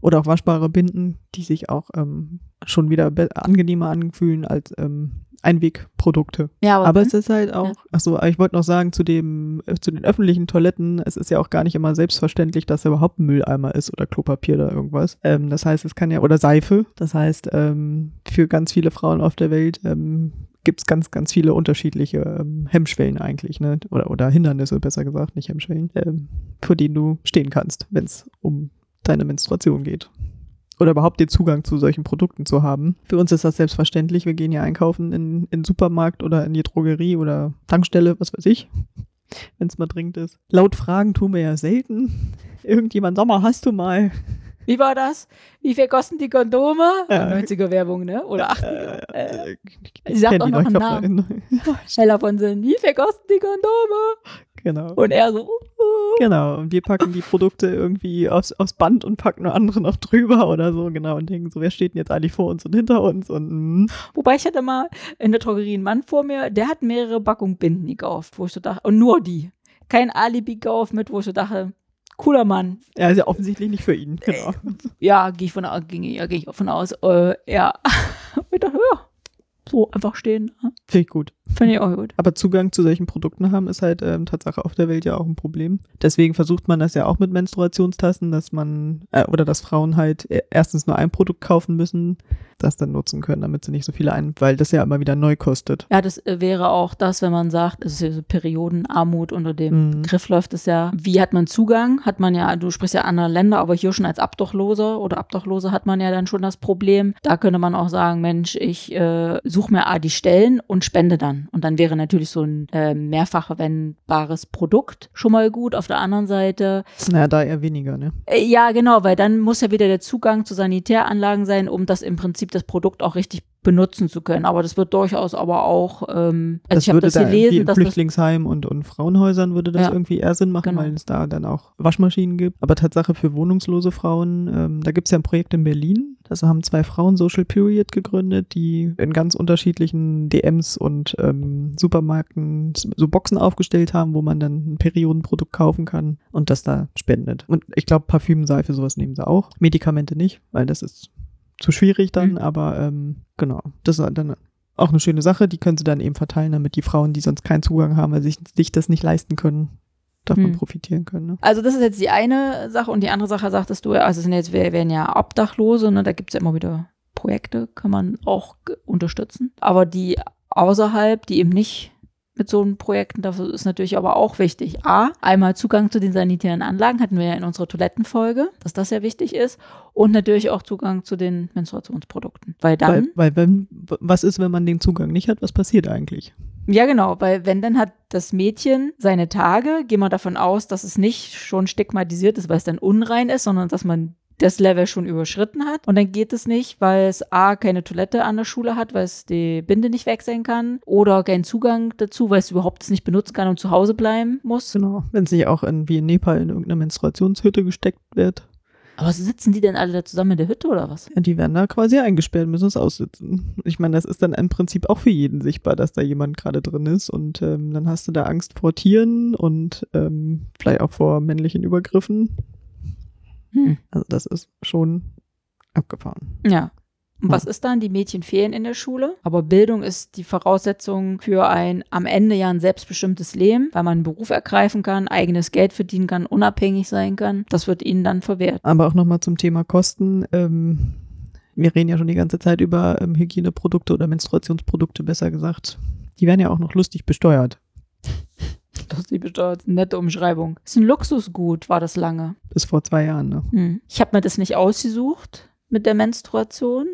Oder auch waschbare Binden, die sich auch ähm, schon wieder angenehmer anfühlen als ähm, Einwegprodukte. Ja, Aber es ist halt auch, Ja. ach so, ich wollte noch sagen, zu dem, äh, zu den öffentlichen Toiletten, es ist ja auch gar nicht immer selbstverständlich, dass da überhaupt ein Mülleimer ist oder Klopapier oder irgendwas. Ähm, das heißt, es kann ja, oder Seife. Das heißt, ähm, für ganz viele Frauen auf der Welt ähm, gibt es ganz, ganz viele unterschiedliche ähm, Hemmschwellen eigentlich, ne? Oder, oder Hindernisse, besser gesagt, nicht Hemmschwellen, ähm, vor denen du stehen kannst, wenn es um deine Menstruation geht. Oder überhaupt den Zugang zu solchen Produkten zu haben. Für uns ist das selbstverständlich. Wir gehen ja einkaufen in, in den Supermarkt oder in die Drogerie oder Tankstelle, was weiß ich, wenn es mal dringend ist. Laut Fragen tun wir ja selten. Irgendjemand, Sommer, hast du mal? Wie war das? Wie viel kosten die Kondome? Ja. 90er Werbung, ne? Oder 80er. Äh, Äh, Sie sagt kenn auch noch ich einen glaub, Heller von Sinn. Wie viel kosten die Kondome? Genau. Und er so, uh. Genau, und wir packen die Produkte irgendwie aufs, aufs Band und packen nur andere noch drüber oder so, genau, und denken so, wer steht denn jetzt eigentlich vor uns und hinter uns und mm. Wobei ich hatte mal in der Drogerie einen Mann vor mir, der hat mehrere Packungen Binden gekauft, wo ich so dachte, und nur die. Kein Alibi gekauft mit, wo ich so dachte, cooler Mann. ja, ist ja offensichtlich nicht für ihn, genau. Ja, gehe ich von ging, ja, gehe ich von aus. Äh, ja. ich dachte, ja, so einfach stehen. ne? Finde ich gut. Finde ich auch gut. Aber Zugang zu solchen Produkten haben ist halt ähm, Tatsache auf der Welt ja auch ein Problem. Deswegen versucht man das ja auch mit Menstruationstassen, dass man äh, oder dass Frauen halt e- erstens nur ein Produkt kaufen müssen, das dann nutzen können, damit sie nicht so viele ein, weil das ja immer wieder neu kostet. Ja, das äh, wäre auch das, wenn man sagt, es ist ja so Periodenarmut unter dem Mhm. Begriff läuft es ja. Wie hat man Zugang? Hat man ja, du sprichst ja andere Länder, aber hier schon als Obdachloser oder Obdachlose hat man ja dann schon das Problem. Da könnte man auch sagen, Mensch, ich äh, suche mir A die Stellen und spende dann. Und dann wäre natürlich so ein äh, mehrfach verwendbares Produkt schon mal gut. Auf der anderen Seite Naja, da eher weniger, ne? äh, Ja, genau, weil dann muss ja wieder der Zugang zu Sanitäranlagen sein, um das im Prinzip das Produkt auch richtig benutzen zu können. Aber das wird durchaus aber auch, ähm, also ich habe das da irgendwie lesen, in dass das, Flüchtlingsheimen und, und Frauenhäusern würde das Ja. irgendwie eher Sinn machen, Genau. weil es da dann auch Waschmaschinen gibt. Aber Tatsache für wohnungslose Frauen, ähm, da gibt es ja ein Projekt in Berlin. Das haben zwei Frauen Social Period gegründet, die in ganz unterschiedlichen DMs und ähm, Supermärkten so Boxen aufgestellt haben, wo man dann ein Periodenprodukt kaufen kann und das da spendet. Und ich glaube, Parfüm, Seife, sowas nehmen sie auch. Medikamente nicht, weil das ist zu schwierig dann, Mhm. aber ähm, genau. Das ist dann auch eine schöne Sache, die können sie dann eben verteilen, damit die Frauen, die sonst keinen Zugang haben, weil sie sich, das nicht leisten können, davon Hm. profitieren können. Ne? also das ist jetzt die eine Sache und die andere Sache sagtest du, also es sind jetzt, wir werden ja Obdachlose, ne, da gibt es ja immer wieder Projekte, kann man auch unterstützen. Aber die außerhalb, die eben nicht mit so einen Projekten, dafür ist natürlich aber auch wichtig. A, einmal Zugang zu den sanitären Anlagen, hatten wir ja in unserer Toilettenfolge, dass das ja wichtig ist. Und natürlich auch Zugang zu den Menstruationsprodukten. Weil dann, Weil, weil wenn, was ist, wenn man den Zugang nicht hat, was passiert eigentlich? ja genau, weil wenn dann hat das Mädchen seine Tage, gehen wir davon aus, dass es nicht schon stigmatisiert ist, weil es dann unrein ist, sondern dass man das Level schon überschritten hat. Und dann geht es nicht, weil es A, keine Toilette an der Schule hat, weil es die Binde nicht wechseln kann oder keinen Zugang dazu, weil es überhaupt es nicht benutzen kann und zu Hause bleiben muss. Genau. Wenn es nicht auch in, wie in Nepal in irgendeine Menstruationshütte gesteckt wird. Aber sitzen die denn alle da zusammen in der Hütte oder was? Ja, die werden da quasi eingesperrt, müssen es aussitzen. Ich meine, das ist dann im Prinzip auch für jeden sichtbar, dass da jemand gerade drin ist. Und ähm, dann hast du da Angst vor Tieren und ähm, vielleicht auch vor männlichen Übergriffen. Hm. Also das ist schon abgefahren. Ja. Und was ist dann? Die Mädchen fehlen in der Schule. Aber Bildung ist die Voraussetzung für ein am Ende ja ein selbstbestimmtes Leben, weil man einen Beruf ergreifen kann, eigenes Geld verdienen kann, unabhängig sein kann. Das wird ihnen dann verwehrt. Aber auch nochmal zum Thema Kosten. Ähm, wir reden ja schon die ganze Zeit über ähm, Hygieneprodukte oder Menstruationsprodukte, besser gesagt. Die werden ja auch noch lustig besteuert. Kostenlos besteuert. Nette Umschreibung. Ist ein Luxusgut, war das lange. Bis vor zwei Jahren, ne? Hm. Ich habe mir das nicht ausgesucht mit der Menstruation.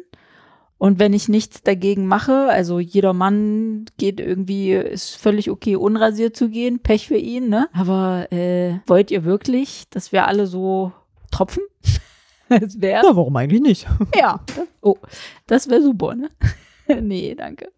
Und wenn ich nichts dagegen mache, also jeder Mann geht irgendwie, ist völlig okay, unrasiert zu gehen, Pech für ihn, ne? Aber äh, wollt ihr wirklich, dass wir alle so tropfen? Es wäre. Ja, warum eigentlich nicht? Ja. Das, oh, das wäre super, ne? nee, danke.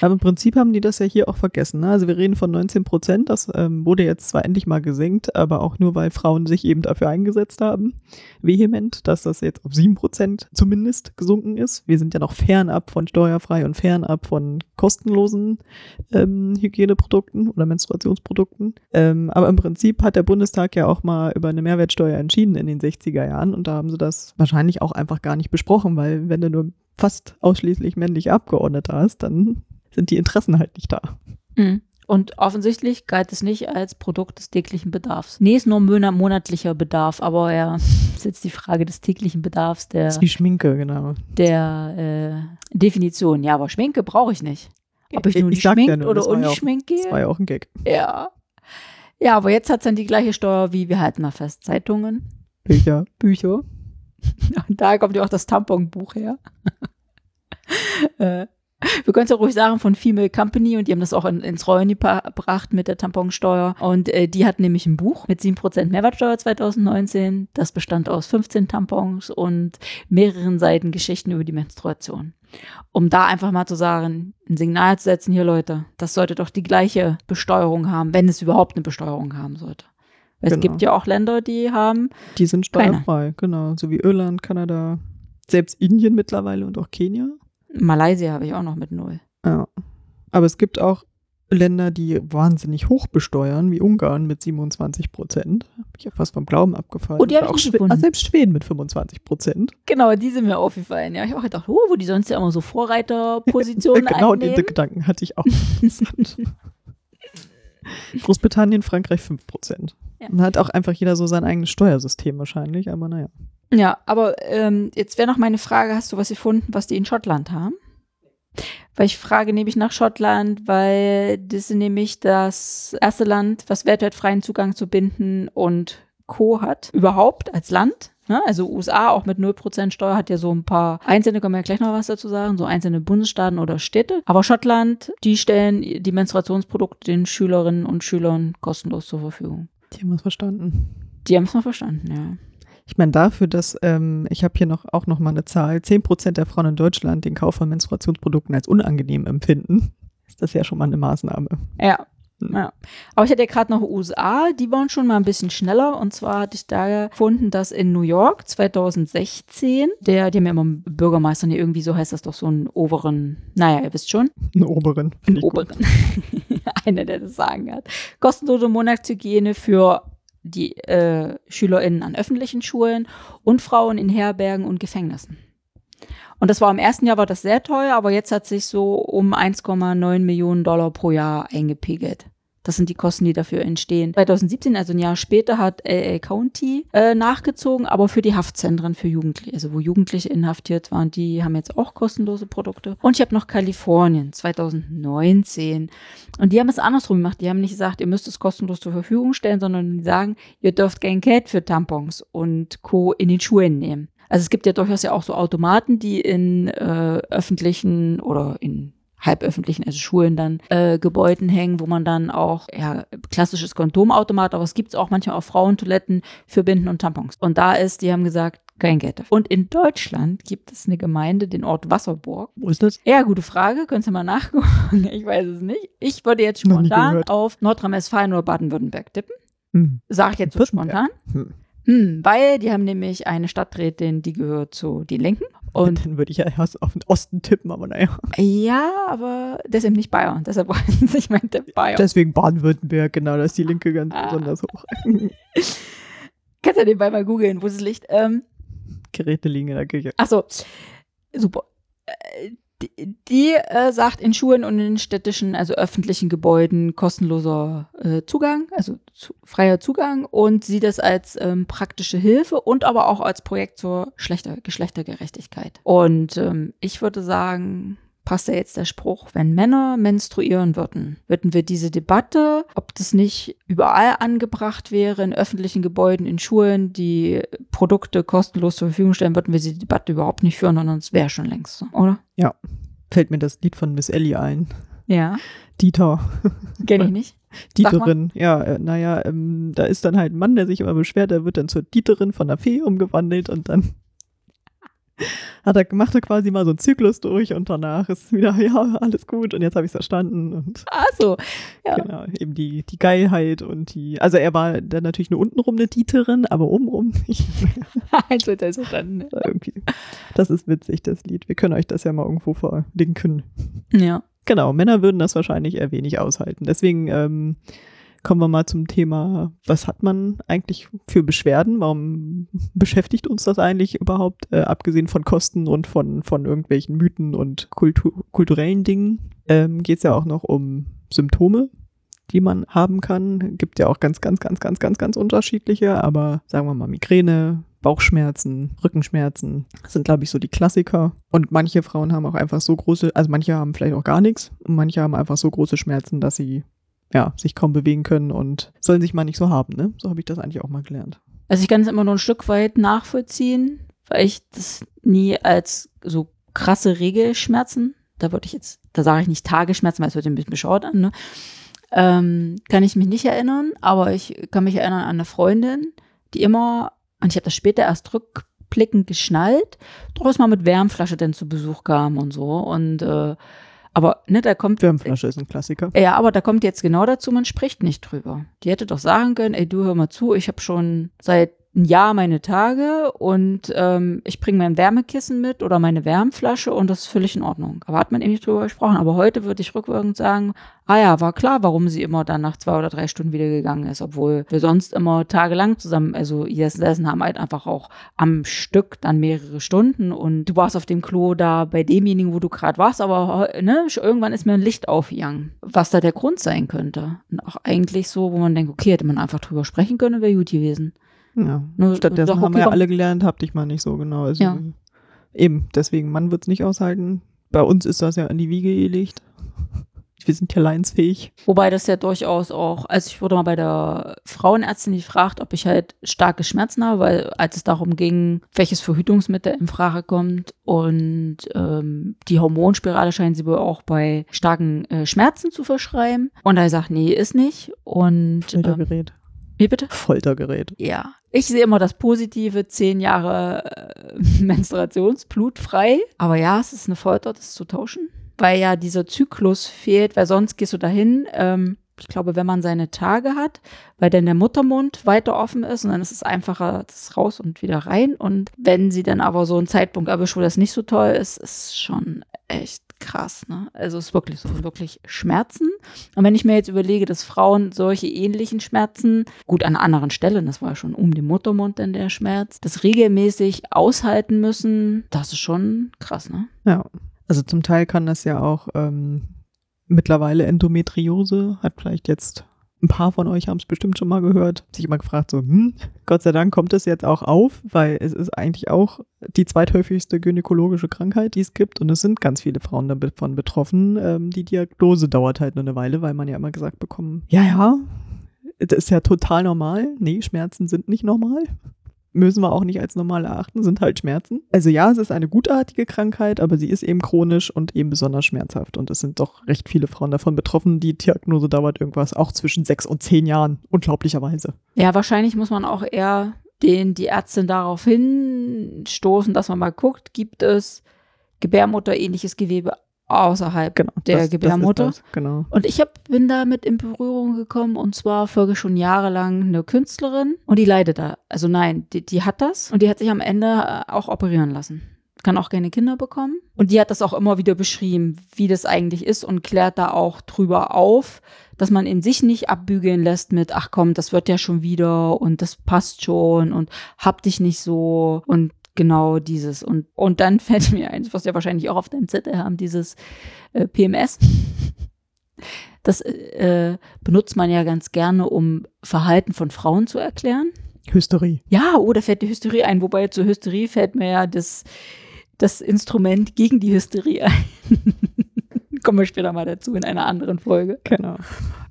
Aber im Prinzip haben die das ja hier auch vergessen. Ne? Also wir reden von 19 Prozent. Das ähm, wurde jetzt zwar endlich mal gesenkt, aber auch nur, weil Frauen sich eben dafür eingesetzt haben. Vehement, dass das jetzt auf 7 Prozent zumindest gesunken ist. Wir sind ja noch fernab von steuerfrei und fernab von kostenlosen ähm, Hygieneprodukten oder Menstruationsprodukten. Ähm, aber im Prinzip hat der Bundestag ja auch mal über eine Mehrwertsteuer entschieden in den 60er Jahren und da haben sie das wahrscheinlich auch einfach gar nicht besprochen, weil wenn du nur fast ausschließlich männliche Abgeordnete hast, dann sind die Interessen halt nicht da. Mhm. Und offensichtlich galt es nicht als Produkt des täglichen Bedarfs. Nee, ist nur monatlicher Bedarf, aber ja, ist jetzt die Frage des täglichen Bedarfs der, Das ist wie Schminke, genau. der äh, Definition. Ja, aber Schminke brauche ich nicht. Ob ich nun Ich sag ja geschminkt nur, oder ja auch- ungeschminkt Das war gehe. ja auch ein Gag. Ja. Ja, aber jetzt hat es dann die gleiche Steuer wie, wir halten mal fest, Zeitungen, Bücher. Bücher. Da kommt ja auch das Tamponbuch her. äh, wir können es ja ruhig sagen von Female Company und die haben das auch in, ins Rollen gebracht mit der Tamponsteuer. Und äh, die hat nämlich ein Buch mit 7% Mehrwertsteuer 2019. Das bestand aus 15 Tampons und mehreren Seiten Geschichten über die Menstruation. Um da einfach mal zu sagen, ein Signal zu setzen, hier Leute, das sollte doch die gleiche Besteuerung haben, wenn es überhaupt eine Besteuerung haben sollte. Es Genau. gibt ja auch Länder, die haben Die sind Keine. steuerfrei, genau. So wie Irland, Kanada, selbst Indien mittlerweile und auch Kenia. Malaysia habe ich auch noch mit null. Ja. Aber es gibt auch Länder, die wahnsinnig hoch besteuern, wie Ungarn mit 27 Prozent. Hab ich ja fast vom Glauben abgefallen. Oh, die hab Oder ich auch Schwe- gefunden. ah, selbst Schweden mit 25 Prozent. Genau, die sind mir aufgefallen. Ja, ich habe auch gedacht, oh, wo die sonst ja immer so Vorreiterpositionen genau den einnehmen. Gedanken hatte ich auch. Großbritannien, Frankreich 5 Prozent. Ja. Dann hat auch einfach jeder so sein eigenes Steuersystem wahrscheinlich, aber naja. Ja, aber ähm, jetzt wäre noch meine Frage, hast du was gefunden, was die in Schottland haben? Weil ich frage nämlich nach Schottland, weil das nämlich das erste Land, was weltweit Zugang zu Binden und Co. hat. Überhaupt als Land. Ne? Also USA auch mit 0% Steuer hat ja so ein paar einzelne, können wir ja gleich noch was dazu sagen, so einzelne Bundesstaaten oder Städte. Aber Schottland, die stellen die Menstruationsprodukte den Schülerinnen und Schülern kostenlos zur Verfügung. Die haben es verstanden. Die haben es mal verstanden, ja. Ich meine, dafür, dass ähm, ich habe hier noch auch noch mal eine Zahl, 10% der Frauen in Deutschland den Kauf von Menstruationsprodukten als unangenehm empfinden, ist das ja schon mal eine Maßnahme. Ja. Ja. Aber ich hatte ja gerade noch USA, die waren schon mal ein bisschen schneller. Und zwar hatte ich da gefunden, dass in New York 2016, der, die haben ja immer einen Bürgermeister, nee, irgendwie so heißt das doch so einen oberen, naja, ihr wisst schon, einen ich gut. oberen. Einer, der das sagen hat. Kostenlose Monatshygiene für die äh, SchülerInnen an öffentlichen Schulen und Frauen in Herbergen und Gefängnissen. Und das war im ersten Jahr war das sehr teuer, aber jetzt hat sich so um 1,9 Millionen Dollar pro Jahr eingepegelt. Das sind die Kosten, die dafür entstehen. 2017, also ein Jahr später, hat LA County äh, nachgezogen, aber für die Haftzentren für Jugendliche, also wo Jugendliche inhaftiert waren, die haben jetzt auch kostenlose Produkte. Und ich habe noch Kalifornien 2019 und die haben es andersrum gemacht. Die haben nicht gesagt, ihr müsst es kostenlos zur Verfügung stellen, sondern die sagen, ihr dürft kein Geld für Tampons und Co. in den Schulen nehmen. Also es gibt ja durchaus ja auch so Automaten, die in äh, öffentlichen oder in halböffentlichen, also Schulen dann, äh, Gebäuden hängen, wo man dann auch, ja, klassisches Kondomautomat, aber es gibt auch manchmal auch Frauentoiletten für Binden und Tampons. Und da ist, die haben gesagt, kein Geld dafür. Und in Deutschland gibt es eine Gemeinde, den Ort Wasserburg. Wo ist das? Ja, gute Frage. Könnt ihr mal nachgucken? Ich weiß es nicht. Ich würde jetzt spontan auf Nordrhein-Westfalen oder Baden-Württemberg tippen. Hm. Sag ich jetzt so spontan. Hm. Hm, weil die haben nämlich eine Stadträtin, die gehört zu den Linken. Und dann würde ich ja erst auf den Osten tippen, aber naja. ja, aber das ist eben nicht Bayern. Deshalb war es nicht mein Tipp Bayern. Deswegen Baden-Württemberg, genau, da ist die Linke ganz Ah. besonders hoch. Kannst du nebenbei mal googeln, wo es liegt. Ähm, Geräte liegen in der Küche. Achso, super. Die, die äh, sagt in Schulen und in städtischen, also öffentlichen Gebäuden kostenloser äh, Zugang, also zu, freier Zugang und sieht das als ähm, praktische Hilfe und aber auch als Projekt zur Schlechter, Geschlechtergerechtigkeit. Und ähm, ich würde sagen, passt ja jetzt der Spruch, wenn Männer menstruieren würden, würden wir diese Debatte, ob das nicht überall angebracht wäre, in öffentlichen Gebäuden, in Schulen, die Produkte kostenlos zur Verfügung stellen, würden wir diese Debatte überhaupt nicht führen, sondern es wäre schon längst so, oder? Ja. Fällt mir das Lied von Miss Ellie ein. Ja, Dieter. kenne ich nicht. Dieterin. Ja, äh, naja, ähm, da ist dann halt ein Mann, der sich immer beschwert, der wird dann zur Dieterin von der Fee umgewandelt und dann hat er, macht er quasi mal so einen Zyklus durch und danach ist wieder, ja, alles gut und jetzt habe ich es verstanden und Ach so, ja. genau, eben die, die Geilheit und die, also er war dann natürlich nur untenrum eine Dieterin, aber obenrum nicht. Eins wird. Also irgendwie. Das ist witzig, das Lied. Wir können euch das ja mal irgendwo verlinken. Ja. Genau, Männer würden das wahrscheinlich eher wenig aushalten. Deswegen ähm, kommen wir mal zum Thema, was hat man eigentlich für Beschwerden? Warum beschäftigt uns das eigentlich überhaupt, äh, abgesehen von Kosten und von, von irgendwelchen Mythen und Kultur, kulturellen Dingen? Ähm, Geht es ja auch noch um Symptome, die man haben kann. Gibt ja auch ganz, ganz, ganz, ganz, ganz, ganz unterschiedliche, aber sagen wir mal Migräne, Bauchschmerzen, Rückenschmerzen sind, glaube ich, so die Klassiker. Und manche Frauen haben auch einfach so große, also manche haben vielleicht auch gar nichts und manche haben einfach so große Schmerzen, dass sie ja, sich kaum bewegen können und sollen sich mal nicht so haben, ne? So habe ich das eigentlich auch mal gelernt. Also ich kann es immer nur ein Stück weit nachvollziehen, weil ich das nie als so krasse Regelschmerzen, da würde ich jetzt, da sage ich nicht Tagesschmerzen, weil es sich ein bisschen bescheuert an, ne? Ähm, kann ich mich nicht erinnern, aber ich kann mich erinnern an eine Freundin, die immer, und ich habe das später erst rückblickend geschnallt, durchaus mal mit Wärmflasche denn zu Besuch kam und so. Und äh, aber ne, da kommt Wärmflasche ist ein Klassiker. ja, aber da kommt jetzt genau dazu, man spricht nicht drüber. Die hätte doch sagen können, ey, du hör mal zu, ich habe schon seit ein Jahr meine Tage und ähm, ich bringe mein Wärmekissen mit oder meine Wärmflasche und das ist völlig in Ordnung. Aber hat man eben nicht drüber gesprochen. Aber heute würde ich rückwirkend sagen, ah ja, war klar, warum sie immer dann nach zwei oder drei Stunden wieder gegangen ist, obwohl wir sonst immer tagelang zusammen, also Yes Lesson haben halt einfach auch am Stück dann mehrere Stunden und du warst auf dem Klo da bei demjenigen, wo du gerade warst, aber ne, irgendwann ist mir ein Licht aufgegangen, was da der Grund sein könnte. Und auch eigentlich so, wo man denkt, okay, hätte man einfach drüber sprechen können, wäre gut gewesen. Ja. Nur- Stattdessen doch, haben okay, wir ja alle gelernt, hab dich mal nicht so genau. Also Ja. Eben, deswegen, Mann wird's nicht aushalten. Bei uns ist das ja in die Wiege gelegt. Wir sind ja leinsfähig. Wobei das ja durchaus auch, also ich wurde mal bei der Frauenärztin gefragt, ob ich halt starke Schmerzen habe, weil als es darum ging, welches Verhütungsmittel in Frage kommt und ähm, die Hormonspirale scheinen sie wohl auch bei starken äh, Schmerzen zu verschreiben. Und er sagt, nee, ist nicht. Und ähm. Wie bitte? Foltergerät. Ja, ich sehe immer das Positive, zehn Jahre äh, Menstruationsblut frei. Aber ja, es ist eine Folter, das zu tauschen, weil ja dieser Zyklus fehlt, weil sonst gehst du dahin. Ähm, ich glaube, wenn man seine Tage hat, weil dann der Muttermund weiter offen ist und dann ist es einfacher, das raus und wieder rein. Und wenn sie dann aber so einen Zeitpunkt erwischt, wo das nicht so toll ist, ist schon echt krass, ne? Also es ist wirklich so, wirklich Schmerzen. Und wenn ich mir jetzt überlege, dass Frauen solche ähnlichen Schmerzen, gut an anderen Stellen, das war ja schon um den Muttermund dann der Schmerz, das regelmäßig aushalten müssen, das ist schon krass, ne? Ja. Also zum Teil kann das ja auch ähm, mittlerweile Endometriose, hat vielleicht jetzt ein paar von euch haben es bestimmt schon mal gehört, sich immer gefragt so, hm, Gott sei Dank kommt es jetzt auch auf, weil es ist eigentlich auch die zweithäufigste gynäkologische Krankheit, die es gibt und es sind ganz viele Frauen davon betroffen. Ähm, die Diagnose dauert halt nur eine Weile, weil man ja immer gesagt bekommt, ja, ja, das ist ja total normal. Nee, Schmerzen sind nicht normal müssen wir auch nicht als normal erachten, sind halt Schmerzen. Also ja, es ist eine gutartige Krankheit, aber sie ist eben chronisch und eben besonders schmerzhaft. Und es sind doch recht viele Frauen davon betroffen. Die Diagnose dauert irgendwas auch zwischen sechs und zehn Jahren, unglaublicherweise. Ja, wahrscheinlich muss man auch eher den, die Ärztin darauf hinstoßen, dass man mal guckt, gibt es Gebärmutter-ähnliches Gewebe außerhalb Genau. der das- das Gebärmutter. das, genau. Und ich hab, bin damit in Berührung gekommen und zwar folge schon jahrelang eine Künstlerin und die leidet da. Also nein, die, die hat das und die hat sich am Ende äh, auch operieren lassen. Kann auch keine Kinder bekommen. Und die hat das auch immer wieder beschrieben, wie das eigentlich ist und klärt da auch drüber auf, dass man in sich nicht abbügeln lässt mit, ach komm, das wird ja schon wieder und das passt schon und hab dich nicht so und genau dieses. Und, und dann fällt mir ein, was wir wahrscheinlich auch auf deinem Zettel haben, dieses äh, PMS. Das äh, benutzt man ja ganz gerne, um Verhalten von Frauen zu erklären. Hysterie. Ja, oh, da fällt die Hysterie ein. Wobei zur Hysterie fällt mir ja das, das Instrument gegen die Hysterie ein. Kommen wir später mal dazu in einer anderen Folge. Genau.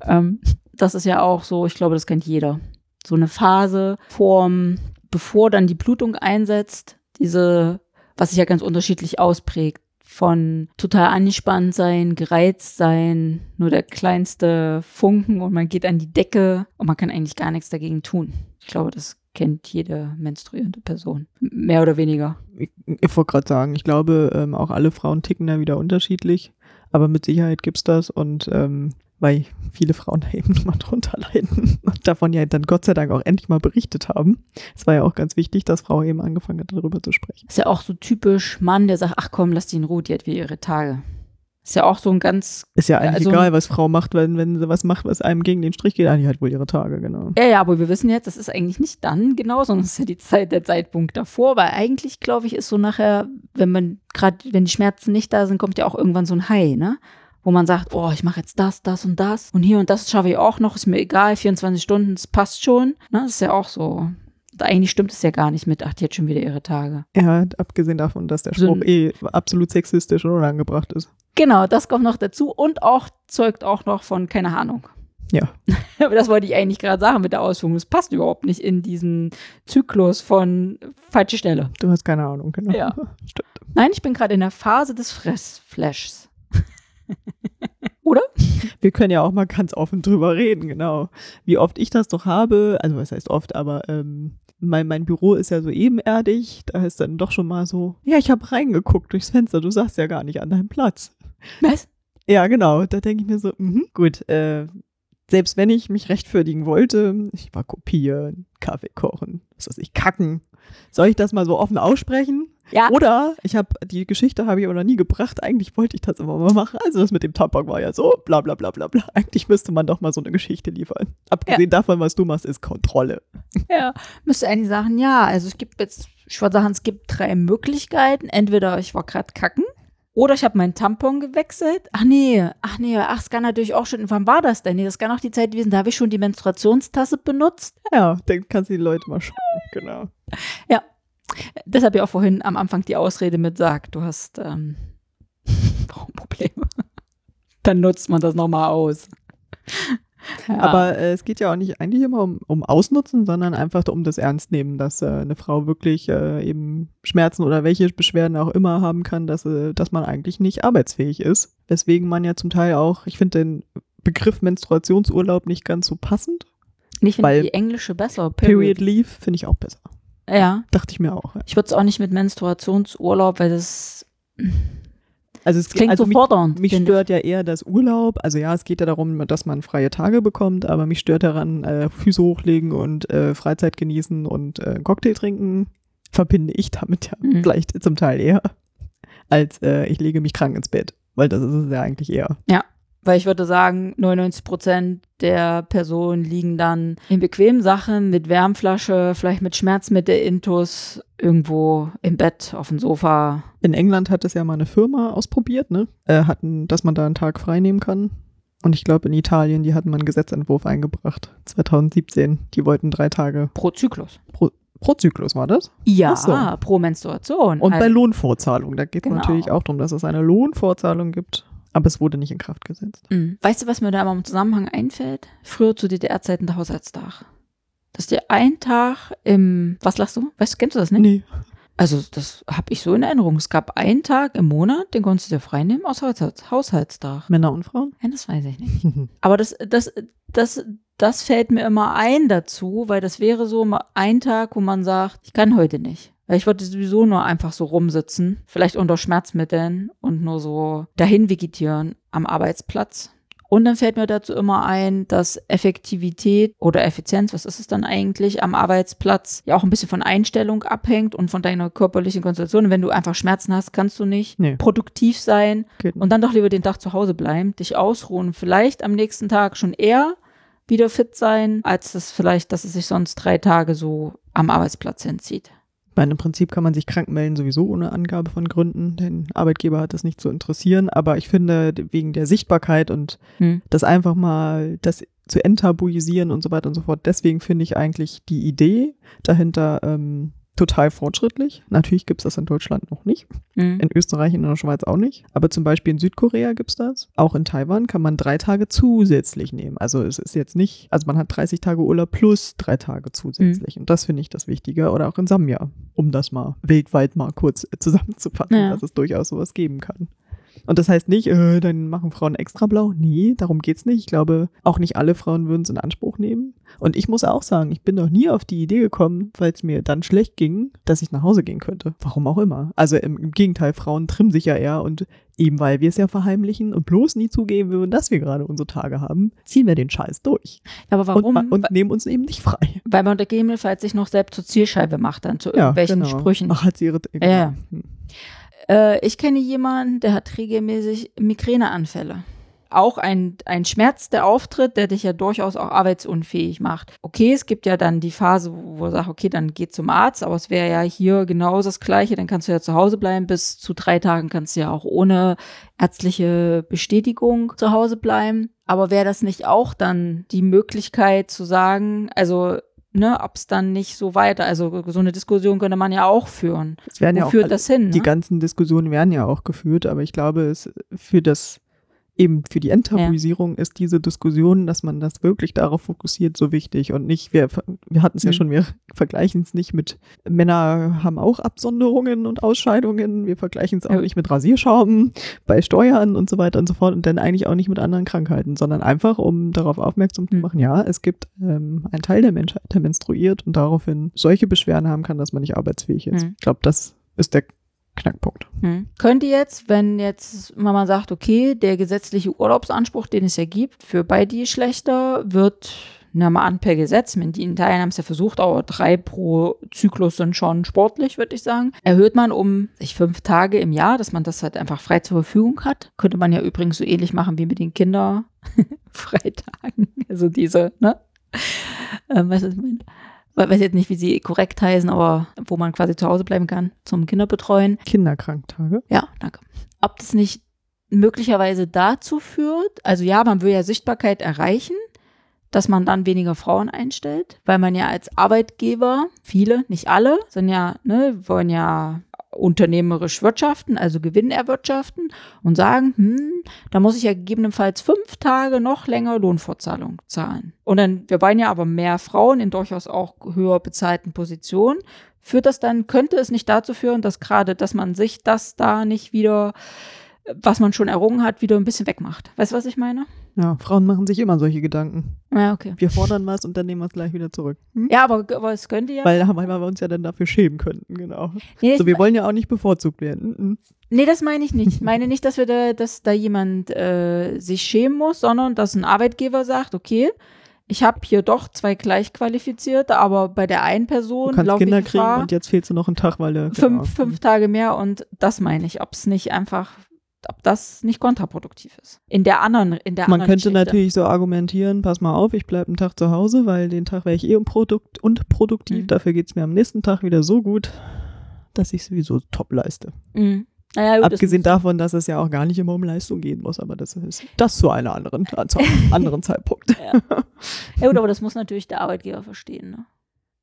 Ähm, das ist ja auch so, ich glaube, das kennt jeder. So eine Phase vorm, bevor dann die Blutung einsetzt, diese, was sich ja ganz unterschiedlich ausprägt. Von total angespannt sein, gereizt sein, nur der kleinste Funken und man geht an die Decke und man kann eigentlich gar nichts dagegen tun. Ich glaube, das kennt jede menstruierende Person. Mehr oder weniger. Ich, ich wollte gerade sagen, ich glaube, ähm, auch alle Frauen ticken da wieder unterschiedlich, aber mit Sicherheit gibt's das und ähm, weil viele Frauen da eben mal drunter leiden und davon ja dann Gott sei Dank auch endlich mal berichtet haben. Es war ja auch ganz wichtig, dass Frau eben angefangen hat, darüber zu sprechen. Ist ja auch so typisch Mann, der sagt, ach komm, lass die in Ruhe, die hat wieder ihre Tage. Ist ja auch so ein ganz, Ist ja eigentlich Also- egal, was Frau macht, wenn, wenn sie was macht, was einem gegen den Strich geht. Ah, die hat wohl ihre Tage, genau. ja, ja, aber wir wissen jetzt, das ist eigentlich nicht dann genau, sondern es ist ja die Zeit, der Zeitpunkt davor, weil eigentlich, glaube ich, ist so nachher, wenn man gerade, wenn die Schmerzen nicht da sind, kommt ja auch irgendwann so ein High, ne? Wo man sagt, oh, ich mache jetzt das, das und das und hier und das schaffe ich auch noch, ist mir egal, 24 Stunden, das passt schon. Ne? Das ist ja auch so. Eigentlich stimmt es ja gar nicht mit, ach, die hat schon wieder ihre Tage. Ja, abgesehen davon, dass der So Spruch ein- eh absolut sexistisch und unangebracht ist. Genau, das kommt noch dazu und auch zeugt auch noch von, keine Ahnung. Ja. Aber das wollte ich eigentlich gerade sagen mit der Ausführung. Das passt überhaupt nicht in diesen Zyklus von falsche Stelle. Du hast keine Ahnung, genau. Ja. Stimmt. Nein, ich bin gerade in der Phase des Fressflashs. Oder? Wir können ja auch mal ganz offen drüber reden, genau. Wie oft ich das doch habe, also was heißt oft, aber ähm, mein, mein Büro ist ja so ebenerdig, da ist dann doch schon mal so, ja, ich habe reingeguckt durchs Fenster, du saßt ja gar nicht an deinem Platz. Was? Ja, genau, da denke ich mir so, mhm, gut, äh, selbst wenn ich mich rechtfertigen wollte, ich war kopieren, Kaffee kochen, was weiß ich, kacken, soll ich das mal so offen aussprechen? Ja. Oder ich habe die Geschichte habe ich aber noch nie gebracht. Eigentlich wollte ich das immer mal machen. Also das mit dem Tampon war ja so, bla bla bla bla bla. Eigentlich müsste man doch mal so eine Geschichte liefern. Abgesehen davon, was du machst, ist Kontrolle. Ja. Müsste eigentlich sagen, ja, also es gibt jetzt, ich würde sagen, es gibt drei Möglichkeiten. Entweder ich war gerade kacken oder ich habe meinen Tampon gewechselt. Ach nee, ach nee, ach, es kann natürlich auch schon, wann war das denn? Nee, das kann auch die Zeit gewesen, da habe ich schon die Menstruationstasse benutzt. Ja, dann kannst du die Leute mal schauen. Genau. Deshalb ja auch vorhin am Anfang die Ausrede mit sagt, du hast ähm, Frauenprobleme. Dann nutzt man das nochmal aus. Ja. Aber äh, es geht ja auch nicht eigentlich immer um, um Ausnutzen, sondern einfach um das Ernstnehmen, dass äh, eine Frau wirklich äh, eben Schmerzen oder welche Beschwerden auch immer haben kann, dass, äh, dass man eigentlich nicht arbeitsfähig ist. Weswegen man ja zum Teil auch, ich finde den Begriff Menstruationsurlaub nicht ganz so passend. ich finde weil- die englische besser. Period Leave finde ich auch besser. Ja, Dachte ich mir auch. Ja. ich würde es auch nicht mit Menstruationsurlaub, weil das, Also es klingt also so mich, fordernd. mich finde ich. stört ja eher das Urlaub. Also ja, es geht ja darum, dass man freie Tage bekommt, aber mich stört daran, äh, Füße hochlegen und äh, Freizeit genießen und äh, Cocktail trinken. Verbinde ich damit ja Mhm. vielleicht zum Teil eher, als äh, ich lege mich krank ins Bett. Weil das ist es ja eigentlich eher. Weil ich würde sagen, 99 Prozent der Personen liegen dann in bequemen Sachen mit Wärmflasche, vielleicht mit Schmerzmittel, Intus, irgendwo im Bett, auf dem Sofa. In England hat es ja mal eine Firma ausprobiert, ne? Äh, hatten, dass man da einen Tag frei nehmen kann. Und ich glaube, in Italien, die hatten mal einen Gesetzentwurf eingebracht. 2017. Die wollten drei Tage Pro Zyklus. pro, pro Zyklus, war das? Ja, so. pro Menstruation. Und bei Halt. Lohnfortzahlung, da geht es Genau. natürlich auch darum, dass es eine Lohnfortzahlung gibt. Aber es wurde nicht in Kraft gesetzt. Mhm. Weißt du, was mir da immer im Zusammenhang einfällt? Früher zu DDR-Zeiten der Haushaltstag. Dass dir ein Tag im, was lachst du? Weißt du, kennst du das nicht? Nee. Also, das habe ich so in Erinnerung. Es gab einen Tag im Monat, den konntest du dir frei nehmen aus Haushalts Haushaltstag. Männer und Frauen? Ja, das weiß ich nicht. Aber das, das, das, das fällt mir immer ein dazu, weil das wäre so ein Tag, wo man sagt, ich kann heute nicht. Ich wollte sowieso nur einfach so rumsitzen, vielleicht unter Schmerzmitteln und nur so dahin vegetieren am Arbeitsplatz. Und dann fällt mir dazu immer ein, dass Effektivität oder Effizienz, was ist es dann eigentlich, am Arbeitsplatz ja auch ein bisschen von Einstellung abhängt und von deiner körperlichen Konstellation. Und wenn du einfach Schmerzen hast, kannst du nicht Nee. produktiv sein Geht und dann doch lieber den Tag zu Hause bleiben, dich ausruhen, vielleicht am nächsten Tag schon eher wieder fit sein, als das vielleicht, dass es sich sonst drei Tage so am Arbeitsplatz hinzieht. Ich meine, im Prinzip kann man sich krank melden, sowieso ohne Angabe von Gründen. Den Arbeitgeber hat das nicht zu interessieren. Aber ich finde, wegen der Sichtbarkeit und Hm. das einfach mal, das zu enttabuisieren und so weiter und so fort, deswegen finde ich eigentlich die Idee dahinter ähm, total fortschrittlich. Natürlich gibt es das in Deutschland noch nicht. Mhm. In Österreich und in der Schweiz auch nicht. Aber zum Beispiel in Südkorea gibt es das. Auch in Taiwan kann man drei Tage zusätzlich nehmen. Also es ist jetzt nicht, also man hat 30 Tage Urlaub plus drei Tage zusätzlich. Und das finde ich das Wichtige. Oder auch in Sambia, um das mal weltweit mal kurz zusammenzufassen, Ja. dass es durchaus sowas geben kann. Und das heißt nicht, äh, dann machen Frauen extra blau. Nee, darum geht's nicht. Ich glaube, auch nicht alle Frauen würden es in Anspruch nehmen. Und ich muss auch sagen, ich bin noch nie auf die Idee gekommen, weil es mir dann schlecht ging, dass ich nach Hause gehen könnte. Warum auch immer. Also im, im Gegenteil, Frauen trimmen sich ja eher und eben weil wir es ja verheimlichen und bloß nie zugeben würden, dass wir gerade unsere Tage haben, ziehen wir den Scheiß durch. Aber warum? Und, und nehmen uns eben nicht frei. Weil man gegebenenfalls sich noch selbst zur Zielscheibe macht, dann zu irgendwelchen genau. Sprüchen. Ach, hat sie ihre. Ja, ja. Äh, ich kenne jemanden, der hat regelmäßig Migräneanfälle. Auch ein, ein Schmerz, der auftritt, der dich ja durchaus auch arbeitsunfähig macht. Okay, es gibt ja dann die Phase, wo er sagt, okay, dann geh zum Arzt, aber es wäre ja hier genau das Gleiche, dann kannst du ja zu Hause bleiben, bis zu drei Tagen kannst du ja auch ohne ärztliche Bestätigung zu Hause bleiben. Aber wäre das nicht auch dann die Möglichkeit zu sagen, also ne, ob es dann nicht so weiter, also so eine Diskussion könnte man ja auch führen. Es werden Wo ja auch führt alle- das hin? Die Ne? ganzen Diskussionen werden ja auch geführt, aber ich glaube, es für das eben für die Enttabuisierung ist diese Diskussion, dass man das wirklich darauf fokussiert, so wichtig und nicht, wir, wir hatten es ja Mhm. schon, wir vergleichen es nicht mit Männer haben auch Absonderungen und Ausscheidungen, wir vergleichen es auch Ja. nicht mit Rasierschaum bei Steuern und so weiter und so fort und dann eigentlich auch nicht mit anderen Krankheiten, sondern einfach, um darauf aufmerksam zu Mhm. machen, ja, es gibt ähm, einen Teil der Menschheit, der menstruiert und daraufhin solche Beschwerden haben kann, dass man nicht arbeitsfähig ist. Mhm. Ich glaube, das ist der Knackpunkt. Hm. Könnte jetzt, wenn jetzt Mama sagt, okay, der gesetzliche Urlaubsanspruch, den es ja gibt, für beide Geschlechter wird, na mal an per Gesetz, in die Italien haben es ja versucht, aber drei pro Zyklus sind schon sportlich, würde ich sagen, erhöht man um sich fünf Tage im Jahr, dass man das halt einfach frei zur Verfügung hat. Könnte man ja übrigens so ähnlich machen wie mit den Kinderfreitagen. Also diese, ne? Ähm, was ich meine? Ich weiß jetzt nicht, wie sie korrekt heißen, aber wo man quasi zu Hause bleiben kann zum Kinderbetreuen. Kinderkranktage. Ja, danke. Ob das nicht möglicherweise dazu führt, also ja, man will ja Sichtbarkeit erreichen, dass man dann weniger Frauen einstellt, weil man ja als Arbeitgeber, viele, nicht alle, sind ja, ne, wollen ja unternehmerisch wirtschaften, also Gewinn erwirtschaften und sagen, hm, da muss ich ja gegebenenfalls fünf Tage noch länger Lohnfortzahlung zahlen. Und dann, wir wollen ja aber mehr Frauen in durchaus auch höher bezahlten Positionen. Führt das dann, könnte es nicht dazu führen, dass gerade, dass man sich das da nicht wieder, was man schon errungen hat, wieder ein bisschen wegmacht? Weißt du, was ich meine? Ja, Frauen machen sich immer solche Gedanken. Ja, okay. Wir fordern was und dann nehmen wir es gleich wieder zurück. Hm? Ja, aber, aber es könnte ja. Weil, weil wir uns ja dann dafür schämen könnten, genau. nee, So, wir wollen ja auch nicht bevorzugt werden. Mhm. Nee, das meine ich nicht. Ich meine nicht, dass wir da, dass da jemand äh, sich schämen muss, sondern dass ein Arbeitgeber sagt, okay, ich habe hier doch zwei gleichqualifizierte, aber bei der einen Du Person kannst laufe Kinder ich kriegen Gefahr, und jetzt fehlst du noch einen Tag, weil du. fünf, genau. fünf Tage mehr und das meine ich, ob es nicht einfach, ob das nicht kontraproduktiv ist. In der anderen, in der Man anderen könnte Geschichte. natürlich so argumentieren, pass mal auf, ich bleibe einen Tag zu Hause, weil den Tag wäre ich eh unprodukt und produktiv. Mhm. Dafür geht es mir am nächsten Tag wieder so gut, dass ich sowieso top leiste. Mhm. Naja, gut, das Abgesehen ist- davon, dass es ja auch gar nicht immer um Leistung gehen muss, aber das ist das zu einer anderen, zu einem anderen Zeitpunkt. Ja gut, aber das muss natürlich der Arbeitgeber verstehen. Ne?